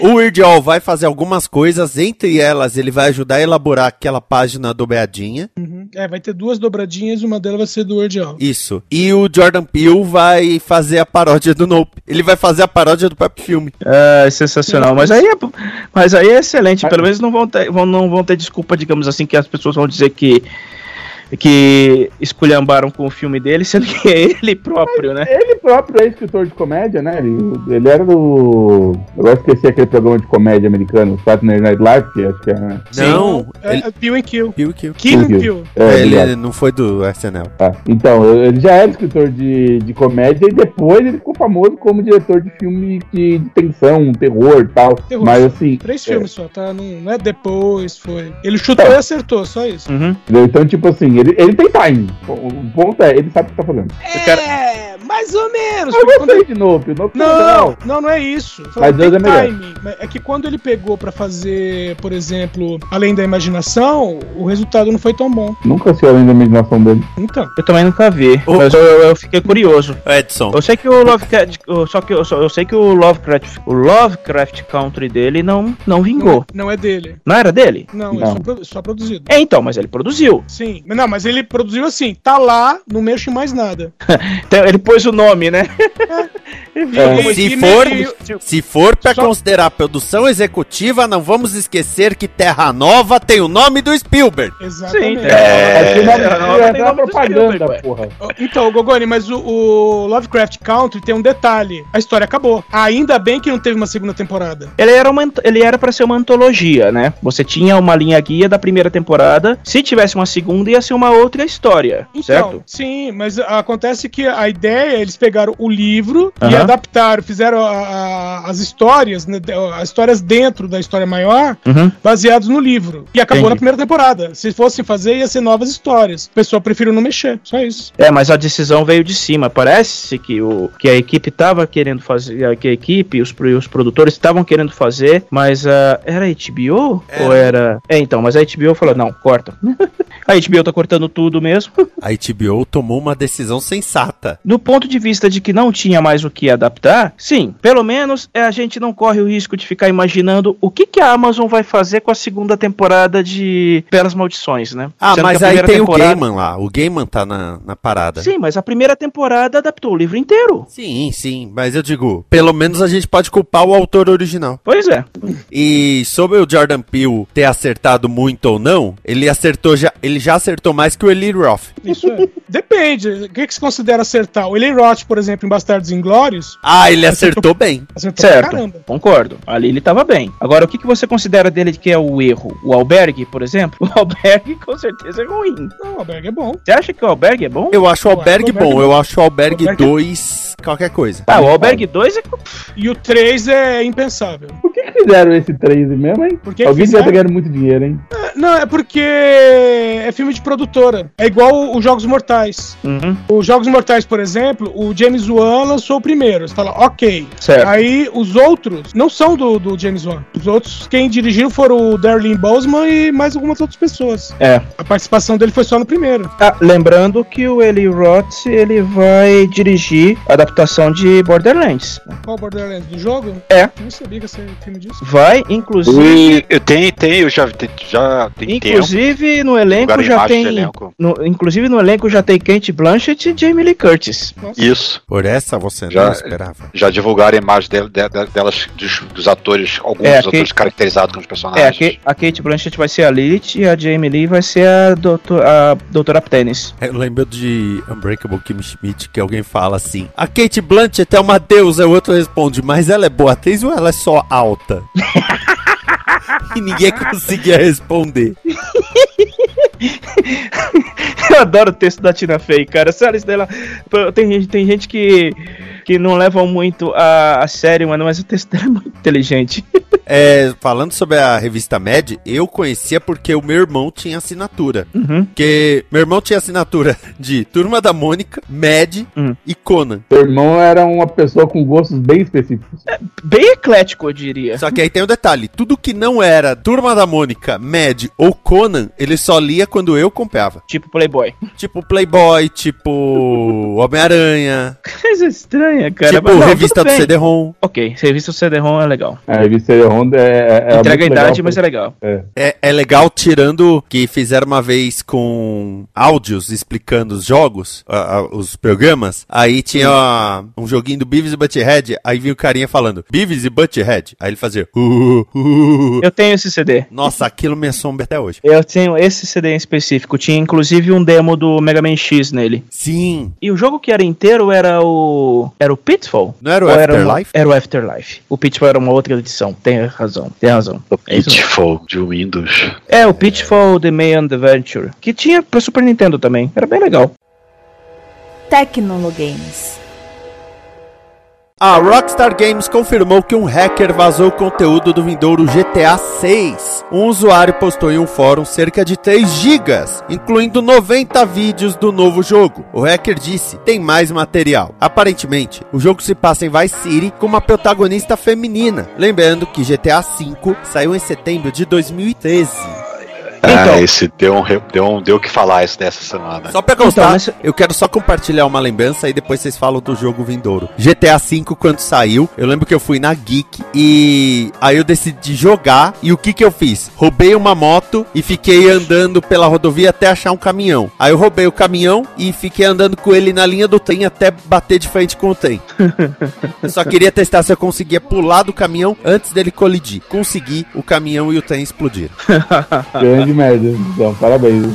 O Weird Al vai fazer algumas coisas, entre elas ele vai ajudar a elaborar aquela página dobradinha. Uhum. É, vai ter duas dobradinhas e uma delas vai ser do Word Al. Isso. E o Jordan Peele vai fazer a paródia do Nope. Ele vai fazer a paródia do próprio filme. É sensacional. Mas aí é, mas aí é excelente. Pelo menos não vão, ter, vão, não vão ter desculpa, digamos assim, que as pessoas vão dizer que que esculhambaram com o filme dele, sendo que é ele próprio, né? Ele próprio é escritor de comédia, né? Ele, ele era do. Agora esqueci aquele programa de comédia americano, Saturday Night Live, que acho que é. Não, É, ele... é Pew and Kill. Peele que- Kill and Kill. Pew. É, ele ele não foi do SNL. é. Então, ele já era escritor de, de comédia e depois ele ficou famoso como diretor de filme de, de tensão, terror e tal. Terror. Mas assim. Três é, filmes só, tá? Não, não é depois, foi. Ele chutou Tá. e acertou, só isso. Uhum. Então, tipo assim, ele, ele tem time. O ponto é, ele sabe o que tá fazendo. É, mais ou menos. Eu gostei de novo. Novo Não, não, não é isso. Mas Deus é melhor. timing. É que quando ele pegou pra fazer, por exemplo, Além da Imaginação, o resultado não foi tão bom. Nunca se além da imaginação dele. Então, Eu também nunca vi, O- mas eu, eu fiquei curioso. Edson. Eu sei que o Lovecraft, só que eu, só- eu sei que o Lovecraft, o Lovecraft Country dele não não não, vingou. não é dele. Não era dele? Não, Não. é só, só produzido. É, então, mas ele produziu. Sim. Não, mas ele produziu assim, tá lá, não mexe em mais nada. Então, ele pôs o nome, né? É. Se for, meio- se for pra Só- considerar produção executiva, não vamos esquecer que Terra Nova tem o nome do Spielberg. Exatamente. Sim, É, é, não, é tem uma nome do propaganda, porra. Então, Gogoni, mas o, o Lovecraft Country tem um detalhe. A história acabou. Ainda bem que não teve uma segunda temporada. Ele era, uma, ele era pra ser uma antologia, né? Você tinha uma linha guia da primeira temporada. Se tivesse uma segunda, ia ser uma outra história, Então, certo? sim, mas acontece que a ideia, eles pegaram o livro e Aham. adaptaram, fizeram a- a- as histórias, né, as histórias dentro da história maior, Uhum. baseados no livro. E acabou Entendi. na primeira temporada. Se fossem fazer, ia ser novas histórias. O pessoal preferiu não mexer, só isso. É, mas a decisão veio de cima. Parece que, o, que a equipe estava querendo fazer, que a equipe, os, os produtores estavam querendo fazer, mas ah, era HBO? Era. Ou era. É, então, mas a HBO falou: não, corta. a HBO tá cortando tudo mesmo. A HBO tomou uma decisão sensata. Do ponto de vista de que não tinha mais o que adaptar, sim, pelo menos é, a gente não corre o risco de ficar imaginando o que, que a Amazon vai fazer com a segunda temporada de Belas Maldições, né? Ah, Sendo mas aí tem temporada- o Gaiman lá. O Gaiman tá na, na parada. Sim, mas a primeira temporada adaptou o livro inteiro. Sim, sim, mas eu digo, pelo menos a gente pode culpar o autor original. Pois é. E sobre o Jordan Peele ter acertado muito ou não, ele acertou já, ele já acertou mais que o Eli Roth. Isso é. Depende. O que, que se considera acertar? O Eli Roth, por exemplo, em Bastardos Inglórios, Ah, ele acertou bem. acertou Certo, caramba. concordo. Ali ele tava bem. Agora, o que, que você considera dele que é o erro? O albergue, por exemplo? O albergue com certeza é ruim. Não, o Albergue é bom. Você acha que o albergue é bom? Eu acho o Albergue bom, eu acho o Albergue Albergue- 2 qualquer coisa. Ah, o albergue 2 é. E o 3 é impensável. Por que, que fizeram esse 3 mesmo, hein? Por que que Alguém fizeram? estar ganhando muito dinheiro, hein? Não, é porque é filme de produtora. É igual os Jogos Mortais. Uhum, Os Jogos Mortais, por exemplo, o James Wan lançou o primeiro. Você fala, ok. certo. Aí os outros não são do, do James Wan. Os outros, quem dirigiram foram o Darlene Boseman e mais algumas outras pessoas. É. A participação dele foi só no primeiro. Ah, lembrando que o Eli Roth, ele vai dirigir a adaptação de Borderlands. Qual Borderlands? Do jogo? É. Não sabia que ia ser filme disso. Vai, inclusive... E eu tenho, tenho, eu já, te- tem tempo. Inclusive no elenco já tem. elenco. no- inclusive no elenco já tem Kate Blanchett e Jamie Lee Curtis. Nossa. Isso. Por essa você Já- não esperava. Já divulgaram a imagem del- de- de- delas, dos, dos atores, alguns É, dos atores que- caracterizados como os É, a, personagens. Kate, a Kate Blanchett vai ser a Lilith e a Jamie Lee vai ser a, doutor, a doutora Tennis. Eu lembro de Unbreakable Kim Schmidt, que alguém fala assim: A Kate Blanchett é uma deusa. O outro responde: Mas ela é boa atriz ou ela é só alta? e ninguém conseguia responder. Eu adoro o texto da Tina Fey, cara. Sério, isso dela. Tem, tem gente que, que não levam muito a, a sério, mano, mas o texto dela é muito inteligente. É, falando sobre a revista Mad, eu conhecia porque o meu irmão tinha assinatura. Uhum. Porque meu irmão tinha assinatura de Turma da Mônica, Mad Hum. e Conan. Seu irmão era uma pessoa com gostos bem específicos. Bem eclético, eu diria. Só que aí tem um detalhe: tudo que não era Turma da Mônica, Mad ou Conan, ele só lia quando eu comprava. Tipo Playboy. Tipo Playboy, tipo Homem-Aranha, Coisa estranha, cara. tipo mas não, revista do. CD-ROM. Ok, revista do CD-ROM é legal. A revista Honda é, é Entrega a muito idade, legal, mas é legal. É, é legal tirando que fizeram uma vez com áudios explicando os jogos, ah, ah, os programas. Aí tinha um joguinho do Beavis e Butthead, aí vinha o carinha falando Beavis e Butthead. Aí ele fazia uh, uh. Eu tenho esse CD. Nossa, aquilo me assombra até hoje. Eu tenho esse CD em específico. Tinha inclusive um demo do Mega Man X nele. Sim. E o jogo que era inteiro era o. Era o Pitfall? Não era o Afterlife? Era, o Afterlife. O Pitfall era uma outra edição. Tem razão, tem razão. É isso mesmo. Pitfall de Windows. É, o Pitfall The Mayan Adventure. Que tinha pra Super Nintendo também. Era bem legal. Tecnologames. A Rockstar Games confirmou que um hacker vazou conteúdo do vindouro GTA 6. Um usuário postou em um fórum cerca de 3 gigas, incluindo 90 vídeos do novo jogo. O hacker disse: "Tem mais material". Aparentemente, o jogo se passa em Vice City com uma protagonista feminina. Lembrando que GTA 5 saiu em setembro de 2013. Então. Ah, esse deu um, deu um deu o que falar esse dessa semana. Só pra constar, Então, mas- eu quero só compartilhar uma lembrança e depois vocês falam do jogo vindouro. GTA V, quando saiu, eu lembro que eu fui na Geek e aí eu decidi jogar. E o que que eu fiz? Roubei uma moto e fiquei andando pela rodovia até achar um caminhão. Aí eu roubei o caminhão e fiquei andando com ele na linha do trem até bater de frente com o trem. eu só queria testar se eu conseguia pular do caminhão antes dele colidir. Consegui, o caminhão e o trem explodiram. Grande merda. Então, parabéns.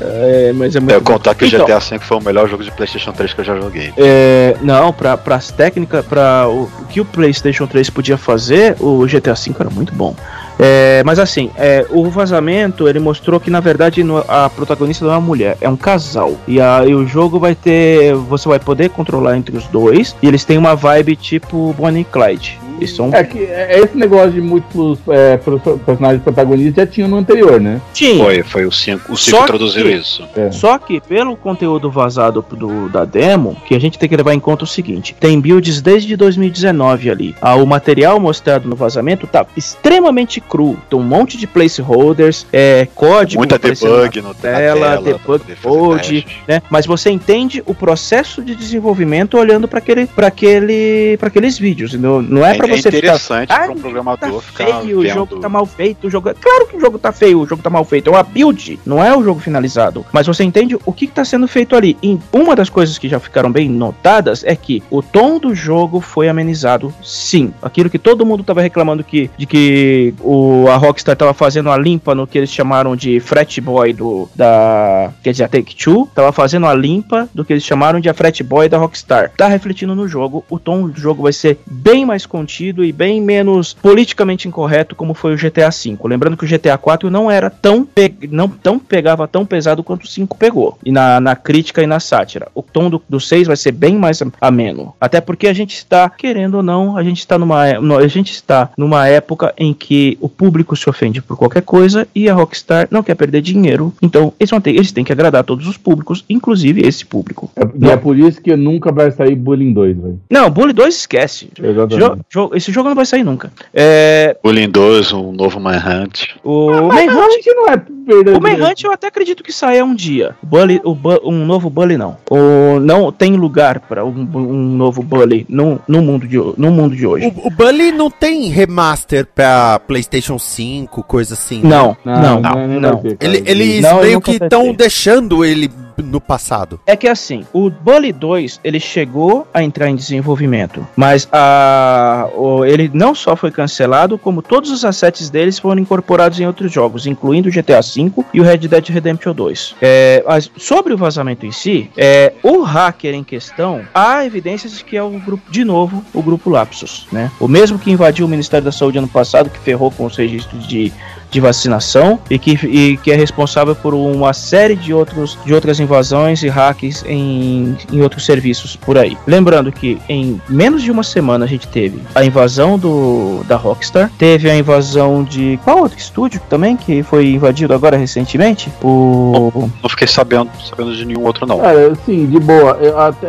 É, mas é muito Eu contar que Então, o GTA V foi o melhor jogo de PlayStation 3 que eu já joguei. É, não, pra, pras técnicas, pra o, o que o PlayStation 3 podia fazer, o GTA V era muito bom. É, mas assim, é, o vazamento ele mostrou que na verdade no- a protagonista não é uma mulher, é um casal. E aí o jogo vai ter. Você vai poder controlar entre os dois. E eles têm uma vibe tipo Bonnie e Clyde. São. É que é- esse negócio de múltiplos é, personagens protagonistas já tinha no anterior, né? Tinha. Foi, foi o 5. O Só 5 introduziu que- isso. É. Só que pelo conteúdo vazado do, da demo, que a gente tem que levar em conta o seguinte: tem builds desde 2019 ali. Ah, o material mostrado no vazamento tá extremamente cru. Tem um monte de placeholders, é, código Muita debug no, na tela, tela, debug pra code, né? Mas você entende o processo de desenvolvimento olhando para aquele, para aquele, para aqueles vídeos. Não, não é, É, para é você ficar interessante "Ai, para um Tá programador ficar feio, o vendo. jogo tá mal feito, o jogo. Claro que o jogo tá feio, o jogo tá mal feito. É uma build, não é o jogo finalizado. Mas você entende o que, que tá sendo feito ali. E uma das coisas que já ficaram bem notadas é que o tom do jogo foi amenizado, sim. Aquilo que todo mundo tava reclamando que, de que o, a Rockstar tava fazendo a limpa no que eles chamaram de frat boy do da quer dizer a Take Two tava fazendo a limpa do que eles chamaram de a frat boy da Rockstar tá refletindo no jogo o tom do jogo vai ser bem mais contido divertido e bem menos politicamente incorreto como foi o GTA V. Lembrando que o GTA IV não era tão, não tão pegava tão pesado quanto o 5 pegou. E na, na crítica e na sátira. O tom do, do 6 vai ser bem mais ameno. Até porque a gente está, querendo ou não, a gente está numa, é- a gente está numa época em que o público se ofende por qualquer coisa e a Rockstar não quer perder dinheiro. Então, eles, ter, eles têm que agradar todos os públicos, inclusive esse público. E é por isso que nunca vai sair Bullying 2, velho. Não, Bully 2 esquece. Exatamente. Jo- jo- esse jogo não vai sair nunca. É, Bullying 2, um novo Manhunt. o Mas Manhunt gente não é verdadeiro. O Manhunt eu até acredito que saia um dia. Bully, o Bu- um novo Bully não. O, não tem lugar para um, um novo Bully no, no, mundo de, no mundo de hoje. O, o Bully não tem remaster pra PlayStation 5, coisa assim. né? Não, Não, não, não, não. Ele- eles Não, meio que estão deixando ele no passado. É que assim, o Bully 2 ele chegou a entrar em desenvolvimento, mas a, o- ele não só foi cancelado, como todos os assets deles foram incorporados em outros jogos, incluindo o GTA V e o Red Dead Redemption 2. É, mas sobre o vazamento em si, é, o hacker em questão, há evidências de que é o grupo, de novo, o grupo Lapsus, né? O mesmo que invadiu o Ministério da Saúde ano passado, que ferrou com os registros de de vacinação e que, e que é responsável por uma série de, outros, de outras invasões e hacks em, em outros serviços por aí. Lembrando que em menos de uma semana a gente teve a invasão do, da Rockstar, teve a invasão de qual outro estúdio também que foi invadido agora recentemente? O Não fiquei sabendo, sabendo de nenhum outro, não. Cara, assim, de boa.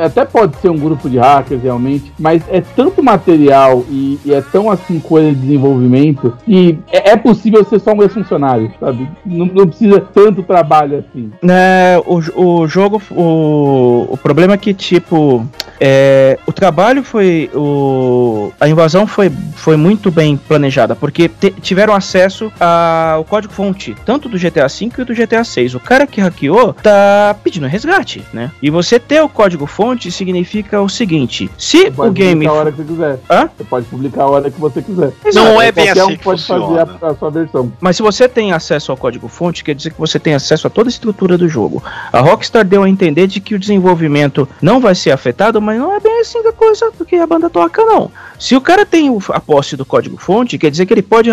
até pode ser um grupo de hackers, realmente, mas é tanto material e, e é tão assim coisa de desenvolvimento que é, é possível ser só um ex-funcionário, sabe? Não, não precisa tanto trabalho assim. né, o, o jogo, o, o problema é que, tipo, é, o trabalho foi, o, a invasão foi, foi muito bem planejada, porque te- tiveram acesso ao código-fonte, tanto do GTA V e do GTA 6. O cara que hackeou tá pedindo resgate, né? E você ter o código-fonte significa o seguinte, se Você pode o game... publicar a hora que você quiser. Hã? Você pode publicar a hora que você quiser. Não é bem Qualquer assim um que pode funciona. fazer a, a sua versão. Mas se você tem acesso ao código-fonte, quer dizer que você tem acesso a toda a estrutura do jogo. A Rockstar deu a entender de que o desenvolvimento não vai ser afetado, mas não é bem assim da coisa que a banda toca, não. Se o cara tem a posse do código-fonte, quer dizer que ele pode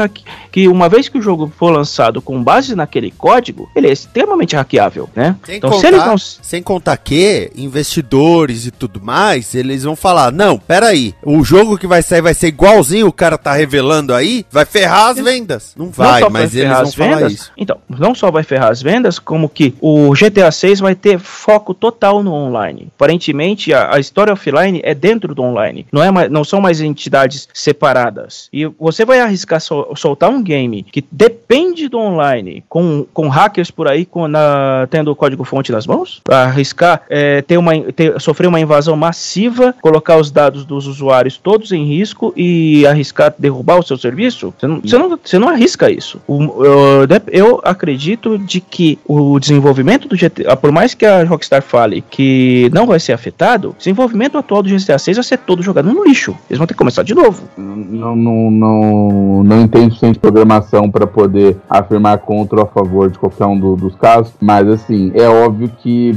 que uma vez que o jogo for lançado com base naquele código, ele é extremamente hackeável, né? Sem então contar, se eles não sem contar que investidores e tudo mais, eles vão falar: não, peraí, o jogo que vai sair vai ser igualzinho o cara tá revelando aí, vai ferrar as vendas. Não vai, não mas vai ferrar as vendas, isso. Então, não só vai ferrar as vendas, como que o GTA 6 vai ter foco total no online. Aparentemente, a, a história offline é dentro do online. Não, é mais, não são mais entidades separadas. E você vai arriscar sol- soltar um game que depende do online, com, com hackers por aí com, na, tendo o código-fonte nas mãos? Arriscar é, ter uma, ter- sofrer uma invasão massiva, colocar os dados dos usuários todos em risco e arriscar derrubar o seu serviço? Você não, você não, você não arrisca isso. O- eu, eu acredito de que o desenvolvimento do GTA, por mais que a Rockstar fale que não vai ser afetado, o desenvolvimento atual do GTA 6 vai ser todo jogado no lixo. Eles vão ter que começar de novo. Não, não, não, não entendo suficiente de programação para poder afirmar contra ou a favor de qualquer um do- dos casos, mas assim, é óbvio que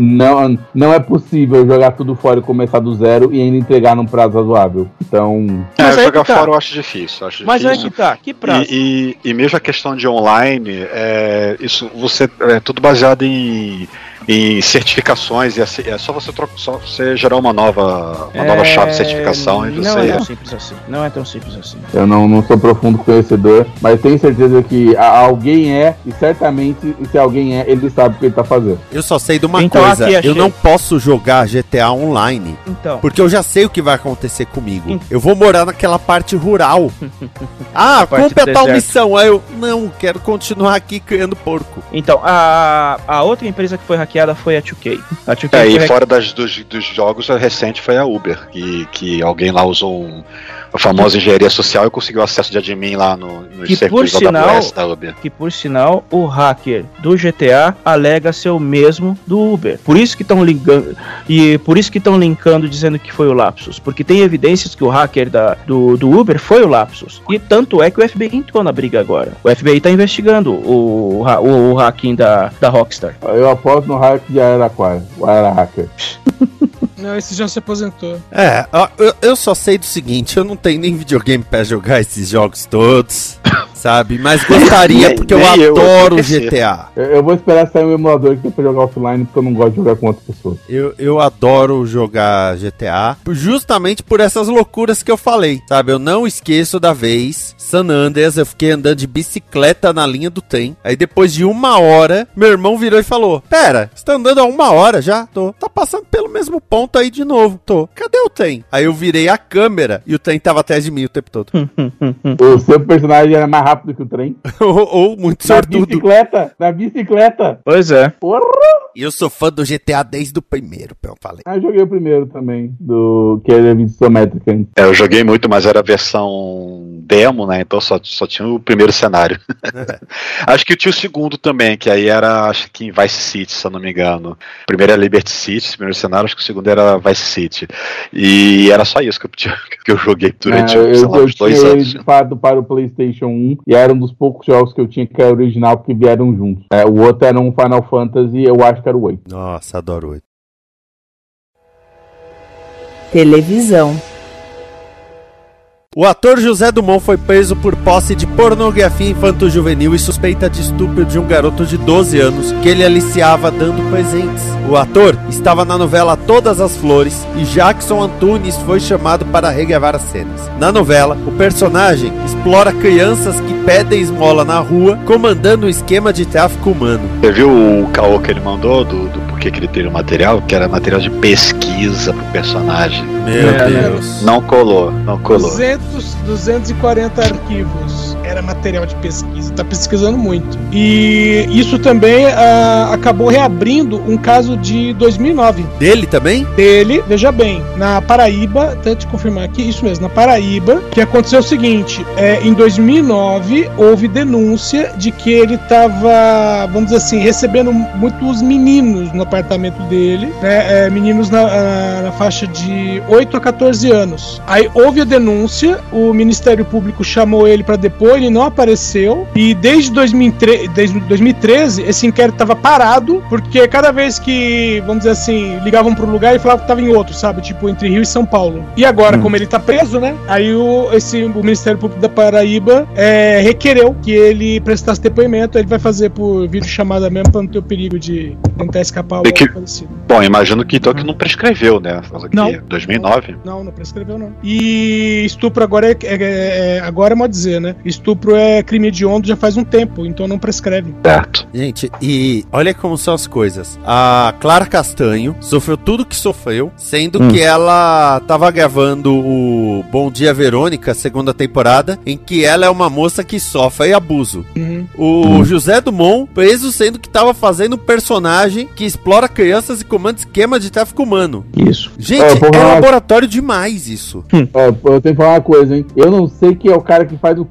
não, não é possível jogar tudo fora e começar do zero e ainda entregar num prazo razoável. Então, É, jogar que tá. fora eu acho difícil. Acho Mas aí difícil. que tá, que prazo? E, e, e mesmo a questão de online, é, isso você é tudo baseado em, em certificações e assim, é só você troca, só você gerar uma nova uma nova É, chave de certificação e Não você é tão simples assim. Não é tão simples assim. eu não, não sou profundo conhecedor, mas tenho certeza que alguém é, e certamente se alguém é, ele sabe o que ele tá fazendo. Eu só sei de uma Então, coisa: aqui achei. eu não posso jogar GTA online. Então. Porque eu já sei o que vai acontecer comigo. Hum. Eu vou morar naquela parte rural. ah, cumpre a tal deserto. missão. Aí eu, não, quero continuar aqui criando porco. Então, a, a outra empresa que foi hackeada foi a 2K. A 2K É, foi e fora das, dos, dos jogos, a recente foi a Uber, que, que alguém lá usou um, a famosa engenharia social e conseguiu acesso de admin lá no, nos Que, servidores por sinal, AWS da Uber. que por sinal o hacker do GTA alega ser o mesmo do Uber. Por isso que estão linkando e por isso que estão linkando dizendo que foi o Lapsus, porque tem evidências que o hacker da, do, do Uber foi o Lapsus. E tanto é que o FBI entrou na briga agora. O FBI está investigando o, o, o hacking da, da Rockstar. Eu aposto no hack de Araraquara, o Arara Hacker. Não, esse já se aposentou. É, eu, eu só sei do seguinte, eu não tenho nem videogame pra jogar esses jogos todos, sabe? Mas gostaria, porque eu adoro. GTA. Eu, eu vou esperar sair um emulador aqui pra jogar offline, porque eu não gosto de jogar com outras pessoas. Eu, eu adoro jogar GTA, justamente por essas loucuras que eu falei, sabe? Eu não esqueço da vez, San Andreas, eu fiquei andando de bicicleta na linha do trem. Aí depois de uma hora, meu irmão virou e falou: Pera, você tá andando há uma hora já? Tô. Tá passando pelo mesmo ponto aí de novo. Tô. Cadê o trem? Aí eu virei a câmera e o trem tava atrás de mim o tempo todo. O seu personagem era mais rápido que o trem. ou, ou muito Na sortudo. bicicleta, na bicicleta. Pois é. Porra! Eu sou fã do GTA desde o primeiro, eu falei. Ah, eu joguei o primeiro também, do que ele é isométrica. É, eu joguei muito, mas era a versão demo, né? Então só, só tinha o primeiro cenário. acho que tinha o segundo também, que aí era, acho que em Vice City, se eu não me engano. O primeiro era Liberty City, esse primeiro cenário, acho que o segundo era Vice City. E era só isso que eu, tinha, que eu joguei durante, Ah, eu, sei eu, lá, eu uns dois anos. de fato para o PlayStation 1 e era um dos poucos jogos que eu tinha que era original porque vieram juntos. É, o outro era um Final Fantasy, eu acho que era o 8. Nossa, adoro oito. Televisão. O ator José Dumont foi preso por posse de pornografia infanto-juvenil e suspeita de estupro de um garoto de 12 anos que ele aliciava dando presentes. O ator estava na novela Todas as Flores e Jackson Antunes foi chamado para regravar as cenas. Na novela, o personagem explora crianças que pedem esmola na rua, comandando um esquema de tráfico humano. Você viu o caô que ele mandou do, do porquê que ele teve o material? Que era material de pesquisa pro personagem. Meu É, Deus. Não colou, não colou. 200, 240 arquivos. Era material de pesquisa. Tá pesquisando muito. E isso também ah, acabou reabrindo um caso de 2009 Dele também? dele, veja bem, na Paraíba, até te confirmar aqui, isso mesmo, na Paraíba, que aconteceu o seguinte: é, em 2009 houve denúncia de que ele estava, vamos dizer assim, recebendo muitos meninos no apartamento dele, né, é, meninos na, ah, na faixa de 8 a 14 anos. Aí houve a denúncia, o Ministério Público chamou ele para depor, ele não apareceu, e desde 2003, desde 2013 esse inquérito estava parado, porque cada vez que, vamos dizer assim, ligavam para um lugar e falavam que estava em outro, sabe? Tipo, entre Rio e São Paulo. E agora, como ele tá preso, né? Aí o, esse, o Ministério Público da Paraíba é, requereu que ele prestasse depoimento. Ele vai fazer por vídeo chamada mesmo para não ter o perigo de tentar escapar É que- parecido. Bom, imagino que então que não prescreveu, né? Não. 2009. Não, não prescreveu, não. E estupro agora é, é- é- agora é modo dizer, né? Estupro é crime hediondo já faz um tempo, então não prescreve. Certo. Gente, e olha como são as coisas. A Clara Castanho sofreu tudo que sofreu, sendo Hum. que ela tava gravando o Bom Dia Verônica, segunda temporada, em que ela é uma moça que sofre abuso. Uhum. O José Dumont, preso sendo que tava fazendo um personagem que explora crianças e comanda esquema de tráfico humano. Isso. Gente, É, é, laboratório demais isso. É, eu tenho que falar uma coisa, hein? Eu não sei quem é o cara que faz o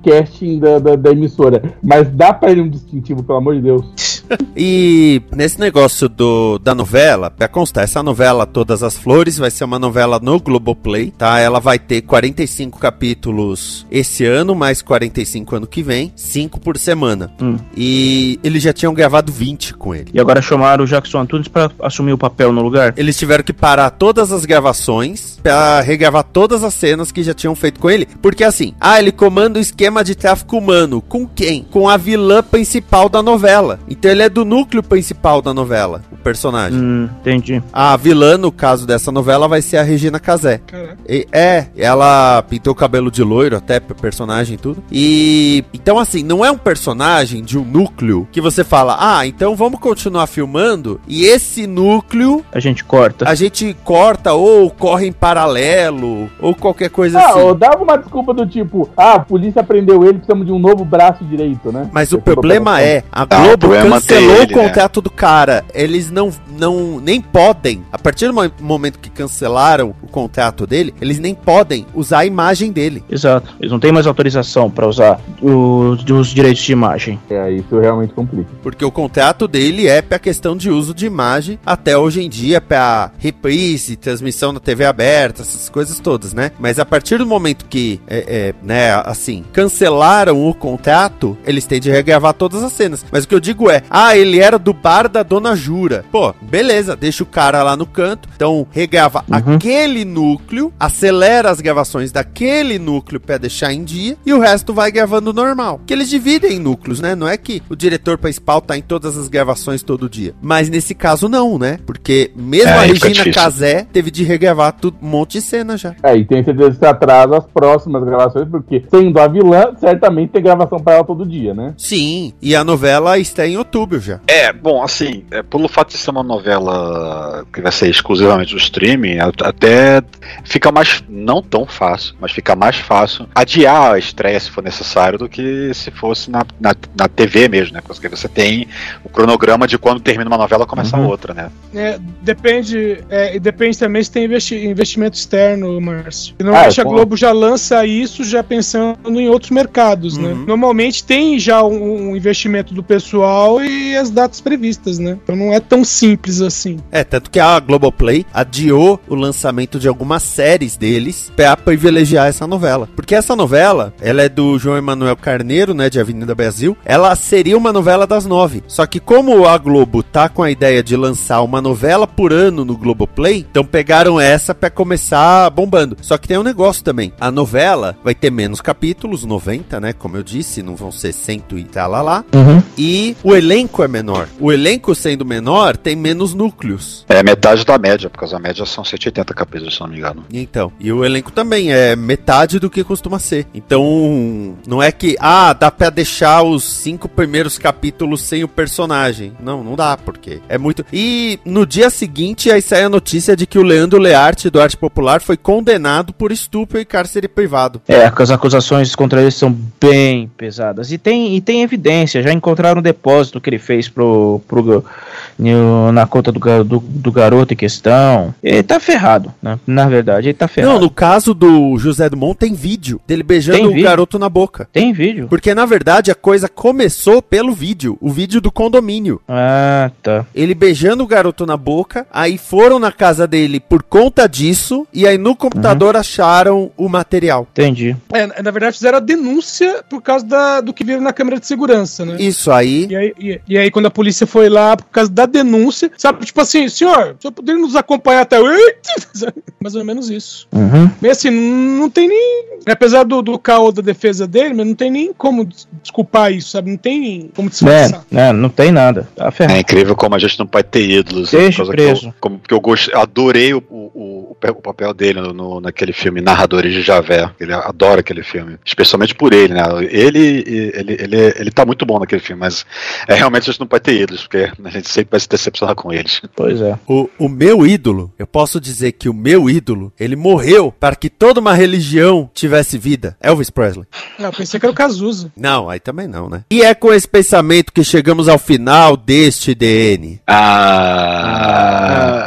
da, da, da emissora, mas dá pra ele um distintivo, pelo amor de Deus. E nesse negócio do, da novela, pra constar, essa novela Todas as Flores vai ser uma novela no Globoplay, tá? Ela vai ter 45 capítulos esse ano, mais 45 ano que vem, 5 por semana. Hum. E eles já tinham gravado 20 com ele. E agora chamaram o Jackson Antunes pra assumir o papel no lugar? Eles tiveram que parar todas as gravações pra regravar todas as cenas que já tinham feito com ele. Porque assim, ah, ele comanda o esquema de tráfico humano. Com quem? Com a vilã principal da novela. Então ele é do núcleo principal da novela, o personagem. Hum, entendi. A vilã, no caso dessa novela, vai ser a Regina Casé. Caraca. E- é, ela pintou o cabelo de loiro até pro personagem e tudo. E então assim, não é um personagem de um núcleo que você fala: "Ah, então vamos continuar filmando e esse núcleo A gente corta. a gente corta ou corre em paralelo ou qualquer coisa Ah, assim". ou dava uma desculpa do tipo, ah, a polícia prendeu ele, precisamos de um novo braço direito, né? Mas o é a problema é, a o Globo problema é cancelou manter o ele, né? contrato do cara. Eles não, não nem podem, a partir do mo- momento que cancelaram o contrato dele, eles nem podem usar a imagem dele. Exato. Eles não têm mais autorização pra usar os, os direitos de imagem. É, isso realmente complica. Porque o contrato dele é pra questão de uso de imagem, até hoje em dia, pra reprise, transmissão na TV aberta, essas coisas todas, né? Mas a partir do momento que, é, é, né, assim, cancelaram o contrato, eles têm de regravar todas as cenas. Mas o que eu digo é, Ah, ele era do bar da Dona Jura. Pô, beleza, deixa o cara lá no canto. Então, regrava Uhum. aquele núcleo, acelera as gravações daquele núcleo pra deixar em dia e o resto vai gravando normal. Que eles dividem em núcleos, né? Não é que o diretor principal tá em todas as gravações todo dia. Mas nesse caso não, né? Porque mesmo É, a Regina. Casé teve de regravar tudo, um monte de cena já. É, e tem certeza que atrasa as próximas gravações, porque sendo a vilã, certamente tem gravação pra ela todo dia, né? Sim, e a novela está em outubro já. É, bom, assim, é, pelo fato de ser uma novela que vai ser exclusivamente do streaming, até fica mais, não tão fácil, mas fica mais fácil adiar a estreia se for necessário do que se fosse na, na, na TV mesmo, né? Porque você tem o cronograma de quando termina uma novela começa a Uhum. outra, né? É, depende, é, e depende também se tem investi- investimento externo, Márcio. Ah, Normalmente é, a. Globo já lança isso já pensando em outros mercados, né? Uhum. Normalmente tem já um, um investimento do pessoal e as datas previstas, né? Então não é tão simples assim. É, tanto que a Globoplay adiou o lançamento de algumas séries deles pra privilegiar essa novela. Porque essa novela, ela é do João Emanuel Carneiro, né, de Avenida Brasil. Ela seria uma novela das nove. Só que como a Globo tá com a ideia de lançar uma novela por ano no Globoplay, então pegaram essa pra começar bombando. Só que tem um negócio também. A novela vai ter menos capítulos, 90, né, como eu disse, não vão ser 100 e tal lá lá. Uhum. E o elenco é menor. O elenco sendo menor, tem menos núcleos. É metade da média, porque a média são 180 capítulos, se não me engano. Então, e o elenco também é metade do que costuma ser. Então, não é que, ah, dá pra deixar os cinco primeiros capítulos sem o personagem. Não, não dá, porque é muito. E no dia seguinte, aí sai a notícia de que o Leandro Learte, do Arte Popular, foi condenado por estupro e cárcere privado. É, as acusações contra ele são bem pesadas. E tem, e tem evidência, já encontraram um depósito que ele fez pro, pro, no- na conta do, do, do garoto em questão. Ele tá ferrado, né? Na verdade, ele tá ferrado. Não, no caso do José Dumont, tem vídeo dele beijando o garoto na boca. Tem vídeo? Porque na verdade a coisa começou pelo vídeo, o vídeo do condomínio. Ah, tá. Ele beijando o garoto na boca, aí foram na casa dele por conta disso, e aí no computador acharam o material. Entendi. É, na verdade fizeram a denúncia por causa da- do que viram na câmera de segurança, né? Isso aí. E aí, e, e aí, quando a polícia foi lá por causa da denúncia, sabe, tipo assim, senhor, o senhor poderia nos acompanhar até. Mais ou menos isso. Uhum. Mas assim, não tem nem. Apesar do, do caô da defesa dele, mas não tem nem como des- desculpar isso, sabe? Não tem como disfarçar. É, é, não tem nada. Tá É incrível como a gente não pode ter ídolos. Deixa por causa preso. Que eu, como, que eu gost, adorei o, o, o, o papel dele no, no- naquele filme Narradores de Javé. Ele adora aquele filme. Especialmente por ele, né? Ele, ele, ele, ele tá muito bom naquele filme, mas é, realmente a gente não pode ter ídolos, porque a gente sempre vai se decepcionar com eles. Pois é. O, o meu ídolo, eu posso dizer que o meu ídolo, ele morreu para que toda uma religião tivesse vida. Elvis Presley. Eu pensei que era o Cazuza. Não, aí também não, né? E é com esse pensamento que chegamos ao final deste DN. Ah,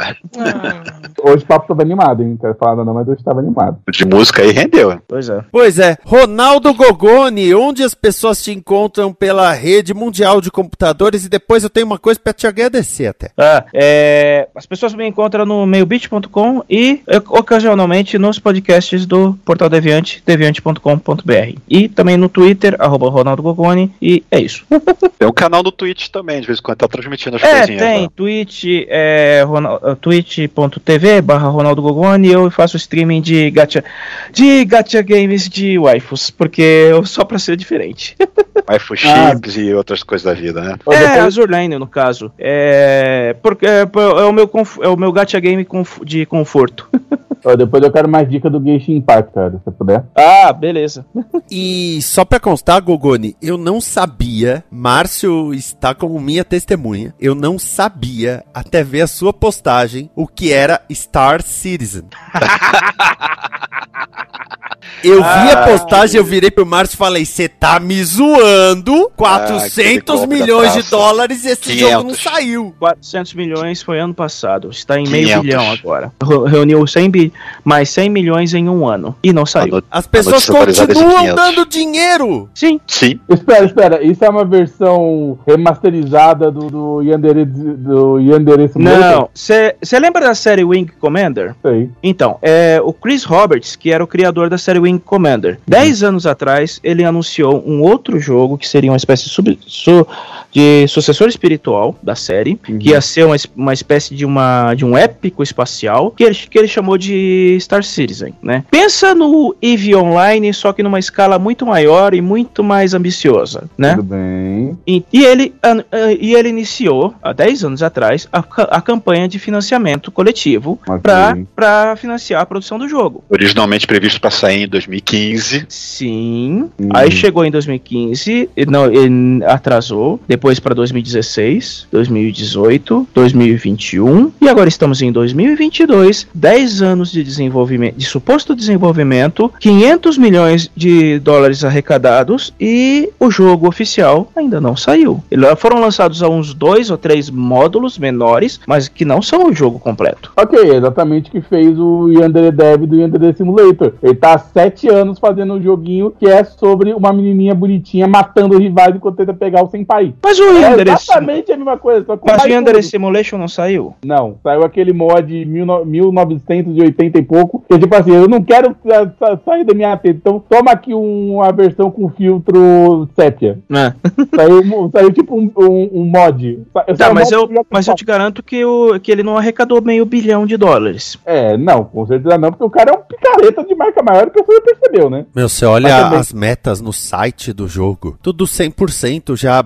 Ah, Hoje o papo tava animado, hein? Não quero falar não, mas hoje tava animado. de música aí rendeu. Pois é. Pois é, Ronaldo Gogoni, onde as pessoas te encontram pela rede mundial de computadores e depois eu tenho uma coisa pra te agradecer até. Ah, é, as pessoas me encontram no meiobeat.com e eh, ocasionalmente nos podcasts do Portal Deviante, deviante.com.br. E também no Twitter, arroba Ronaldo Gogoni, e é isso. Tem um canal do Twitch também, de vez em quando tá transmitindo as É, coisinhas. tem lá. Twitch, é, eh, twitch.tv barra Ronaldo Gogoni e eu faço streaming de gacha, de gacha games de waifus, porque eu só pra ser diferente. iPhone Chips e outras coisas da vida, né? Ó, É, depois- Azure Lane, no caso. É, porque é, é o meu conf- é o meu gacha game de conforto. ó, depois eu quero mais dica do Genshin Impact, cara, se você puder. Ah, beleza. E só pra constar, Gogoni, eu não sabia, Márcio está como minha testemunha, eu não sabia, até ver a sua postagem, o que era Star Citizen. Eu vi a Ah, postagem, eu virei pro Márcio e falei: Você tá me zoando? 400 aquele golpe da milhões de dólares e esse 500. jogo não saiu. 400 milhões foi ano passado. Está em meio 500. bilhão agora. Re- Reuniu 100 bi mais 100 milhões em um ano. E não saiu. As pessoas é continuam 500. dando dinheiro. Sim. Sim, Espera, espera, isso é uma versão remasterizada do, do Yandere do Yandere Simulator? Não. Você lembra da série Wing Commander? Sei. Então, é, o Chris Roberts, que era o criador da série Wing Commander, dez anos atrás ele anunciou um outro jogo que seria uma espécie de sub, su- de sucessor espiritual da série, que ia ser uma, uma espécie de, uma, de um épico espacial, que ele, que ele chamou de Star Citizen, né? Pensa no EVE Online, só que numa escala muito maior e muito mais ambiciosa, né? Tudo bem. E, e ele, an- e ele iniciou, há 10 anos atrás, a, a campanha de financiamento coletivo Ok. para financiar a produção do jogo. Originalmente previsto para sair em 2015. Sim. Hum. Aí chegou em 2015, e não, ele atrasou, depois para 2016, 2018, 2021 e agora estamos em 2022, 10 anos de desenvolvimento, de suposto desenvolvimento, 500 milhões de dólares arrecadados e o jogo oficial ainda não saiu. Ele- Foram lançados uns dois ou três módulos menores, mas que não são o jogo completo. Ok, é exatamente o que fez o Yandere Dev do Yandere Simulator. Ele tá há sete anos fazendo um joguinho que é sobre uma menininha bonitinha matando rivais enquanto tenta pegar o senpai. Mas o É Yandere, exatamente a mesma coisa, mas o. Simulation não saiu? Não, saiu aquele mod 1980 e pouco, que é tipo assim, eu não quero sa- sa- sair da minha teta, então toma aqui um- uma versão com filtro sépia. Né? Saiu, saiu tipo um, um- um mod. Tá, saiu mas mod eu, mas eu te garanto que, o, que ele não arrecadou meio bilhão de dólares. É, não, com certeza não, porque o cara é um picareta de marca maior que você percebeu, né? Meu, você olha Mas também- as metas no site do jogo, tudo 100% já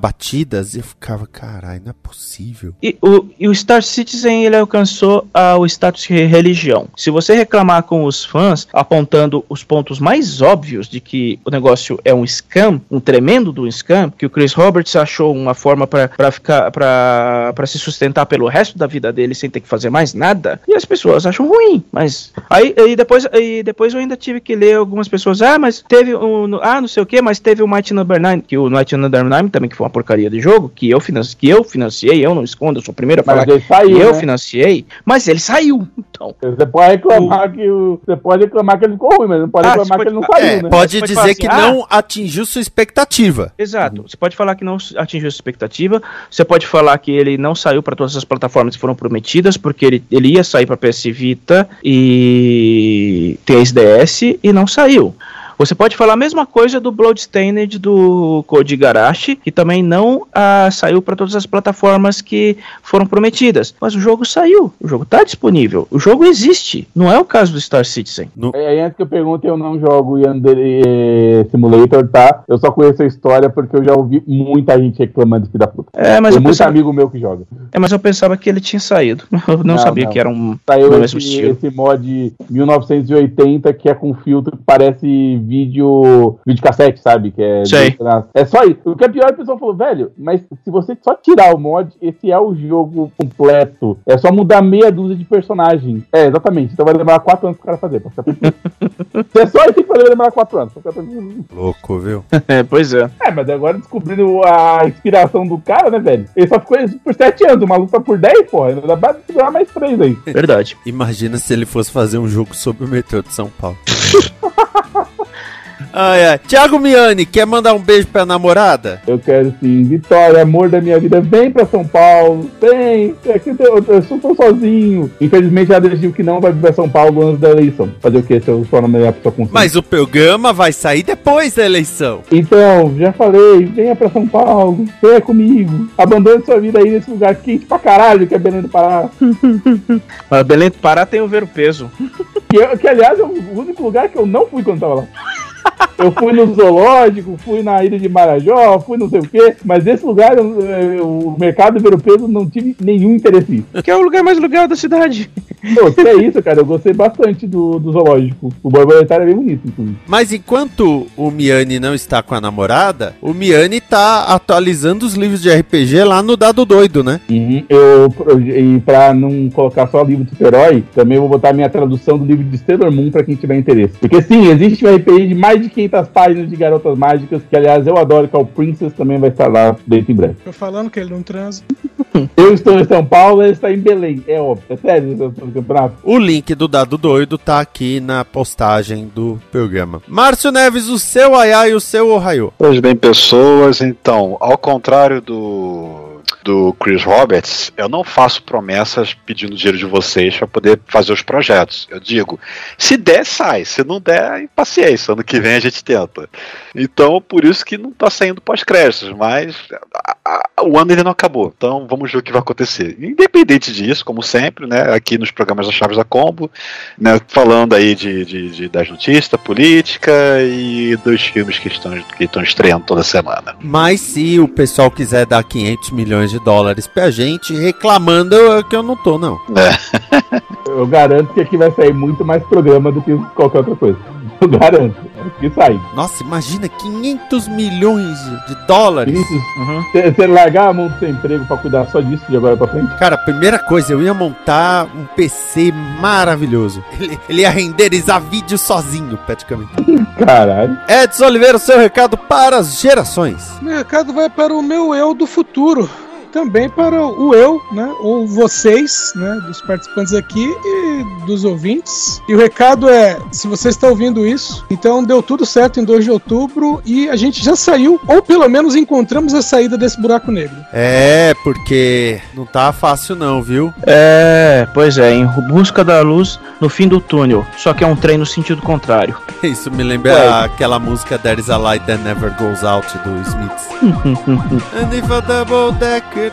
batidas, e eu ficava, caralho, não é possível. E o, e o Star Citizen ele alcançou ah, o status de religião. Se você reclamar com os fãs, apontando os pontos mais óbvios de que o negócio é um scam, um tremendo do scam, que o Chris Roberts achou uma forma para ficar para se sustentar pelo resto da vida dele sem ter que fazer mais nada, e as pessoas acham ruim. Mas aí, aí depois aí depois eu ainda tive que ler algumas pessoas, ah, mas teve um, ah, não sei o que, mas teve o Mighty Number 9, que o Mighty Number 9 também que foi uma porcaria de jogo, que eu financiei, que eu financiei, eu não escondo, eu sou o primeiro a falar Mas ele saiu, que eu né? financiei, mas ele saiu. Então, Você pode reclamar que o. Você pode reclamar que ele ficou ruim, mas não pode Ah, reclamar você que ele não pode- saiu, É, né? pode Você pode dizer falar que assim, não atingiu sua expectativa. exato. Você pode falar que não atingiu a expectativa, você pode falar que ele não saiu para todas as plataformas que foram prometidas, porque ele, ele ia sair para PS Vita e 3DS e não saiu. Você pode falar a mesma coisa do Bloodstained do Code Garashi, que também não ah, saiu para todas as plataformas que foram prometidas. Mas o jogo saiu, o jogo está disponível, o jogo existe. Não é o caso do Star Citizen. É, Aí antes que eu pergunte, eu não jogo Yandere eh, Simulator, tá? Eu só conheço a história porque eu já ouvi muita gente reclamando de da puta. É, mas Tem eu muito pensava, amigo meu que joga. é, mas eu pensava que ele tinha saído. Eu não, Não, sabia não. que era um Saiu no mesmo esse, estilo. esse mod 1980 que é com filtro que parece vídeo videocassete, sabe? Que é, Sei. é só isso. O que é pior, a pessoa falou, velho, mas se você só tirar o mod, esse é o jogo completo. É só mudar meia dúzia de personagens. É, exatamente. Então vai demorar 4 anos pro cara fazer. pra. Se é só isso que vai demorar 4 anos. Louco, viu? É, pois é. É, mas agora descobrindo a inspiração do cara, né, velho? Ele só ficou isso por 7 anos, o maluco tá por 10, porra. Ainda dá pra segurar mais 3 aí. Verdade. Imagina se ele fosse fazer um jogo sobre o metrô de São Paulo. ai, ai. Thiago Miani, quer mandar um beijo pra namorada? Eu quero sim, Vitória, amor da minha vida, vem pra São Paulo, vem. Aqui eu, eu, eu só tô sozinho. Infelizmente ela decidiu que não vai vir pra São Paulo antes da eleição. Fazer o quê? Se eu só não melhor pessoa consciente. Mas o programa vai sair depois da eleição. Então, já falei, venha pra São Paulo, venha comigo. Abandone sua vida aí nesse lugar quente pra caralho que é Belém do Pará. Mas Belém do Pará tem o ver o peso. Que, que, aliás é o único lugar que eu não fui quando tava lá. Eu fui no zoológico, fui na ilha de Marajó, fui não sei o quê, mas esse lugar, eu- eu- o mercado europeu, não tive nenhum interesse. Que é o lugar mais legal da cidade. Pô, que é isso, cara, eu gostei bastante do, do zoológico. O borboletário é bem bonito, inclusive. Mas enquanto o Miani não está com a namorada, o Miani tá atualizando os livros de RPG lá no Dado Doido, né? Eu, e pra não colocar só livro de super-herói, também vou botar minha tradução do livro de Sailor Moon pra quem tiver interesse. Porque sim, existe um RPG de mais de 500 páginas de garotas mágicas, que aliás eu adoro, que é o Princess, também vai estar lá dentro em breve. Tô falando que ele não transa. Eu estou em São Paulo, ele está em Belém. É óbvio, é sério, esse é o campeonato. O link do Dado Doido tá aqui na postagem do programa. Márcio Neves, o seu Ayá e o seu Ohio. Pois bem, pessoas, então, ao contrário do do Chris Roberts, eu não faço promessas pedindo dinheiro de vocês para poder fazer os projetos. Eu digo, se der, sai. Se não der, paciência. Ano que vem a gente tenta. Então, por isso que não tá saindo pós-créditos, mas a, a, o ano ainda não acabou. Então, vamos ver o que vai acontecer. Independente disso, como sempre, né, aqui nos programas da Chaves da Combo, né, falando aí de, de, de das notícias, da política e dos filmes que estão, que estão estreando toda semana. Mas se o pessoal quiser dar 500 milhões de dólares pra gente, reclamando é que eu não tô, não. Eu garanto que aqui vai sair muito mais programa do que qualquer outra coisa. Eu garanto. Que sai. Nossa, imagina 500 milhões de dólares. Isso. Você largar a mão do seu emprego pra cuidar só disso de agora pra frente? Cara, primeira coisa, eu ia montar um PC maravilhoso. Ele, ele ia renderizar vídeo sozinho, praticamente. Caralho. Edson Oliveira, seu recado para as gerações. Meu recado vai para o meu eu do futuro. Também para o eu, né? Ou vocês, né? Dos participantes aqui e dos ouvintes. E o recado é: se você está ouvindo isso, então deu tudo certo em 2 de outubro e a gente já saiu, ou pelo menos encontramos a saída desse buraco negro. É, porque não tá fácil não, viu? É, pois é, em busca da luz no fim do túnel. Só que é um trem no sentido contrário. Isso me lembra Ué. aquela música There is a Light That Never Goes Out do Smiths. Double decker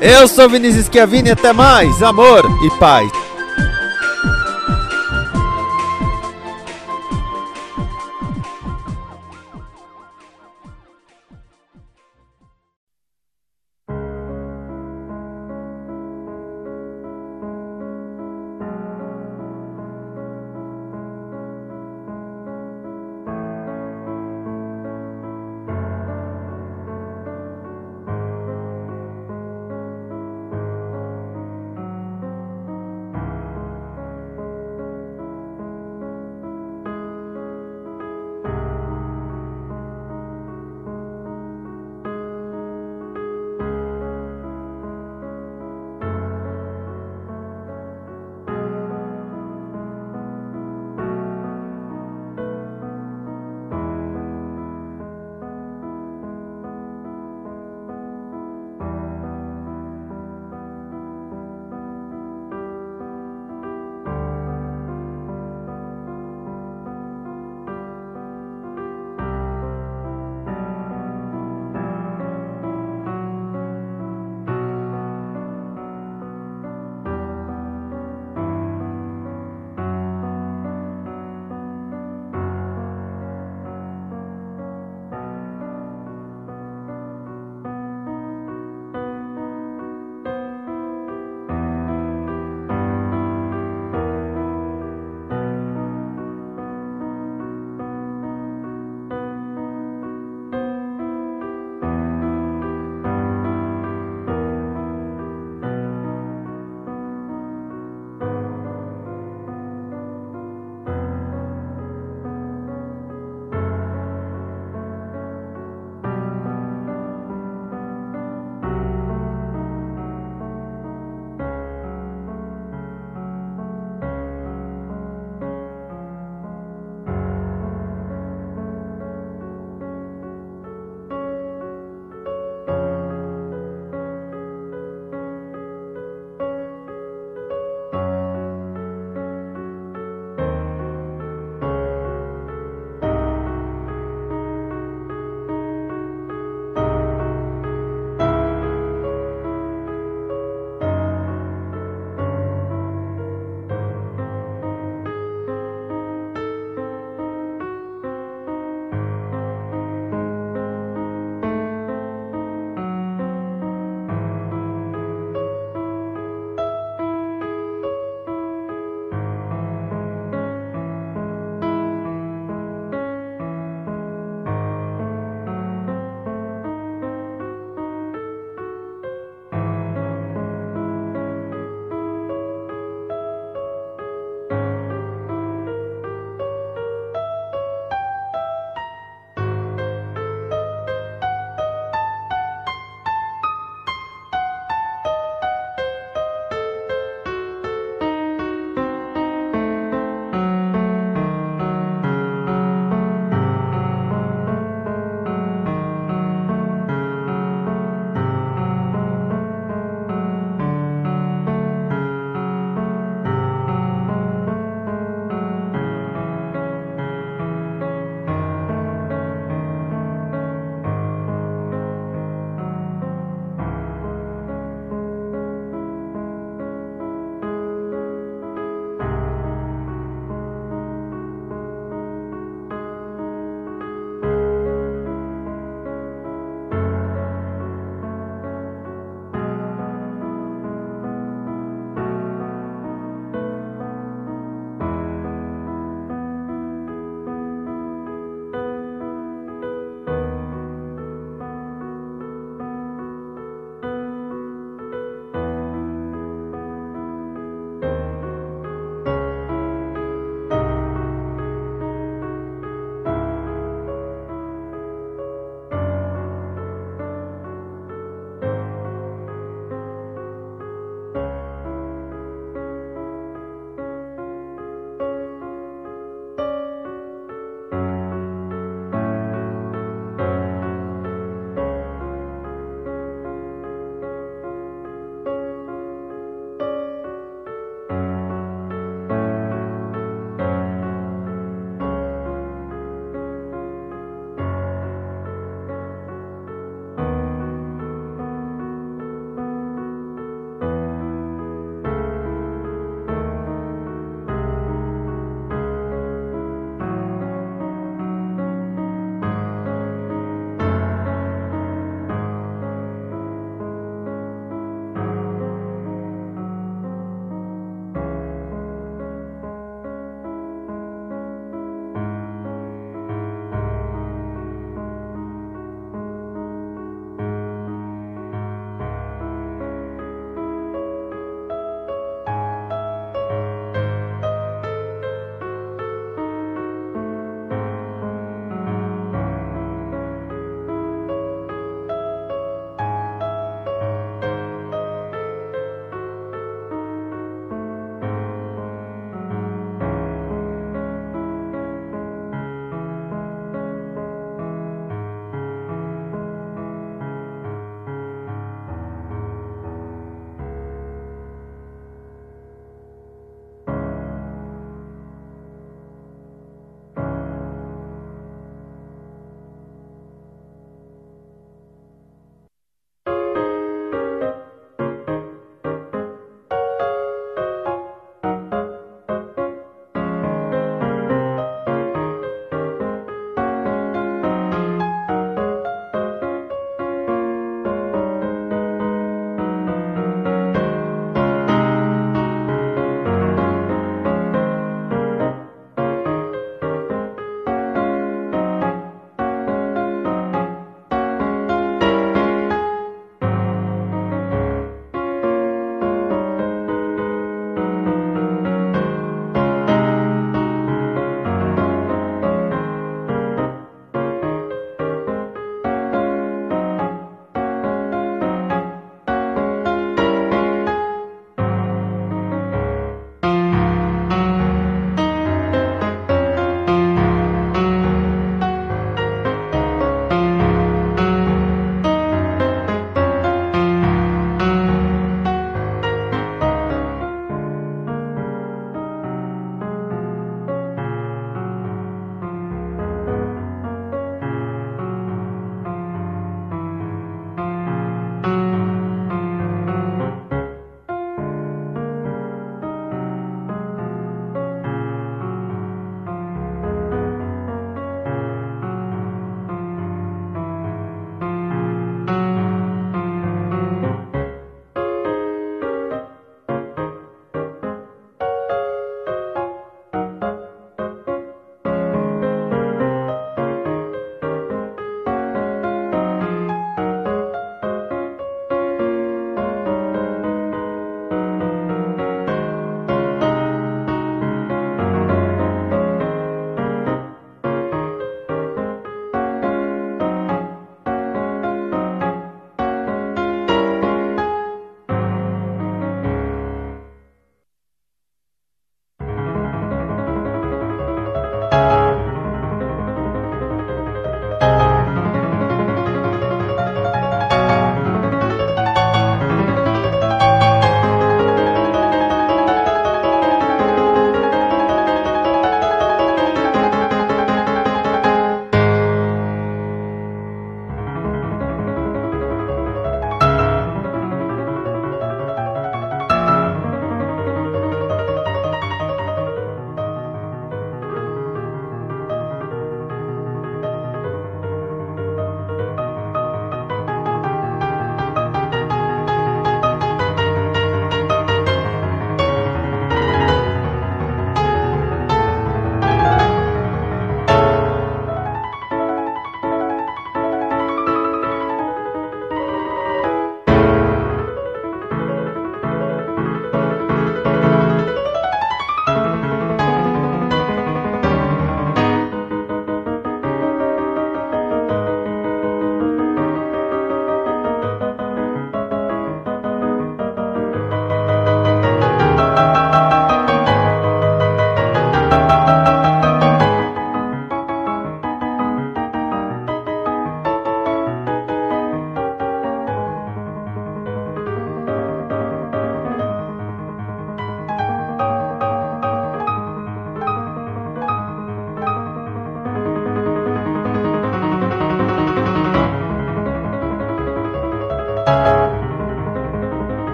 Eu sou Vinícius Schiavini, até mais, amor e paz.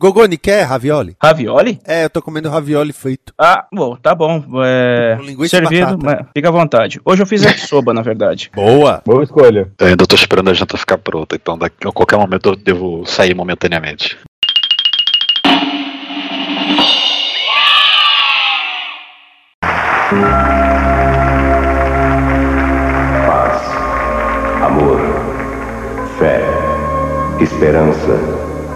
Gogoni, quer ravioli? Ravioli? É, eu tô comendo ravioli feito. Ah, bom, tá bom. É, servido, mas fica à vontade. Hoje eu fiz yakisoba, na verdade. Boa. Boa escolha. Eu ainda tô esperando a janta ficar pronta, então daqui, a qualquer momento eu devo sair momentaneamente. paz, amor, fé, esperança,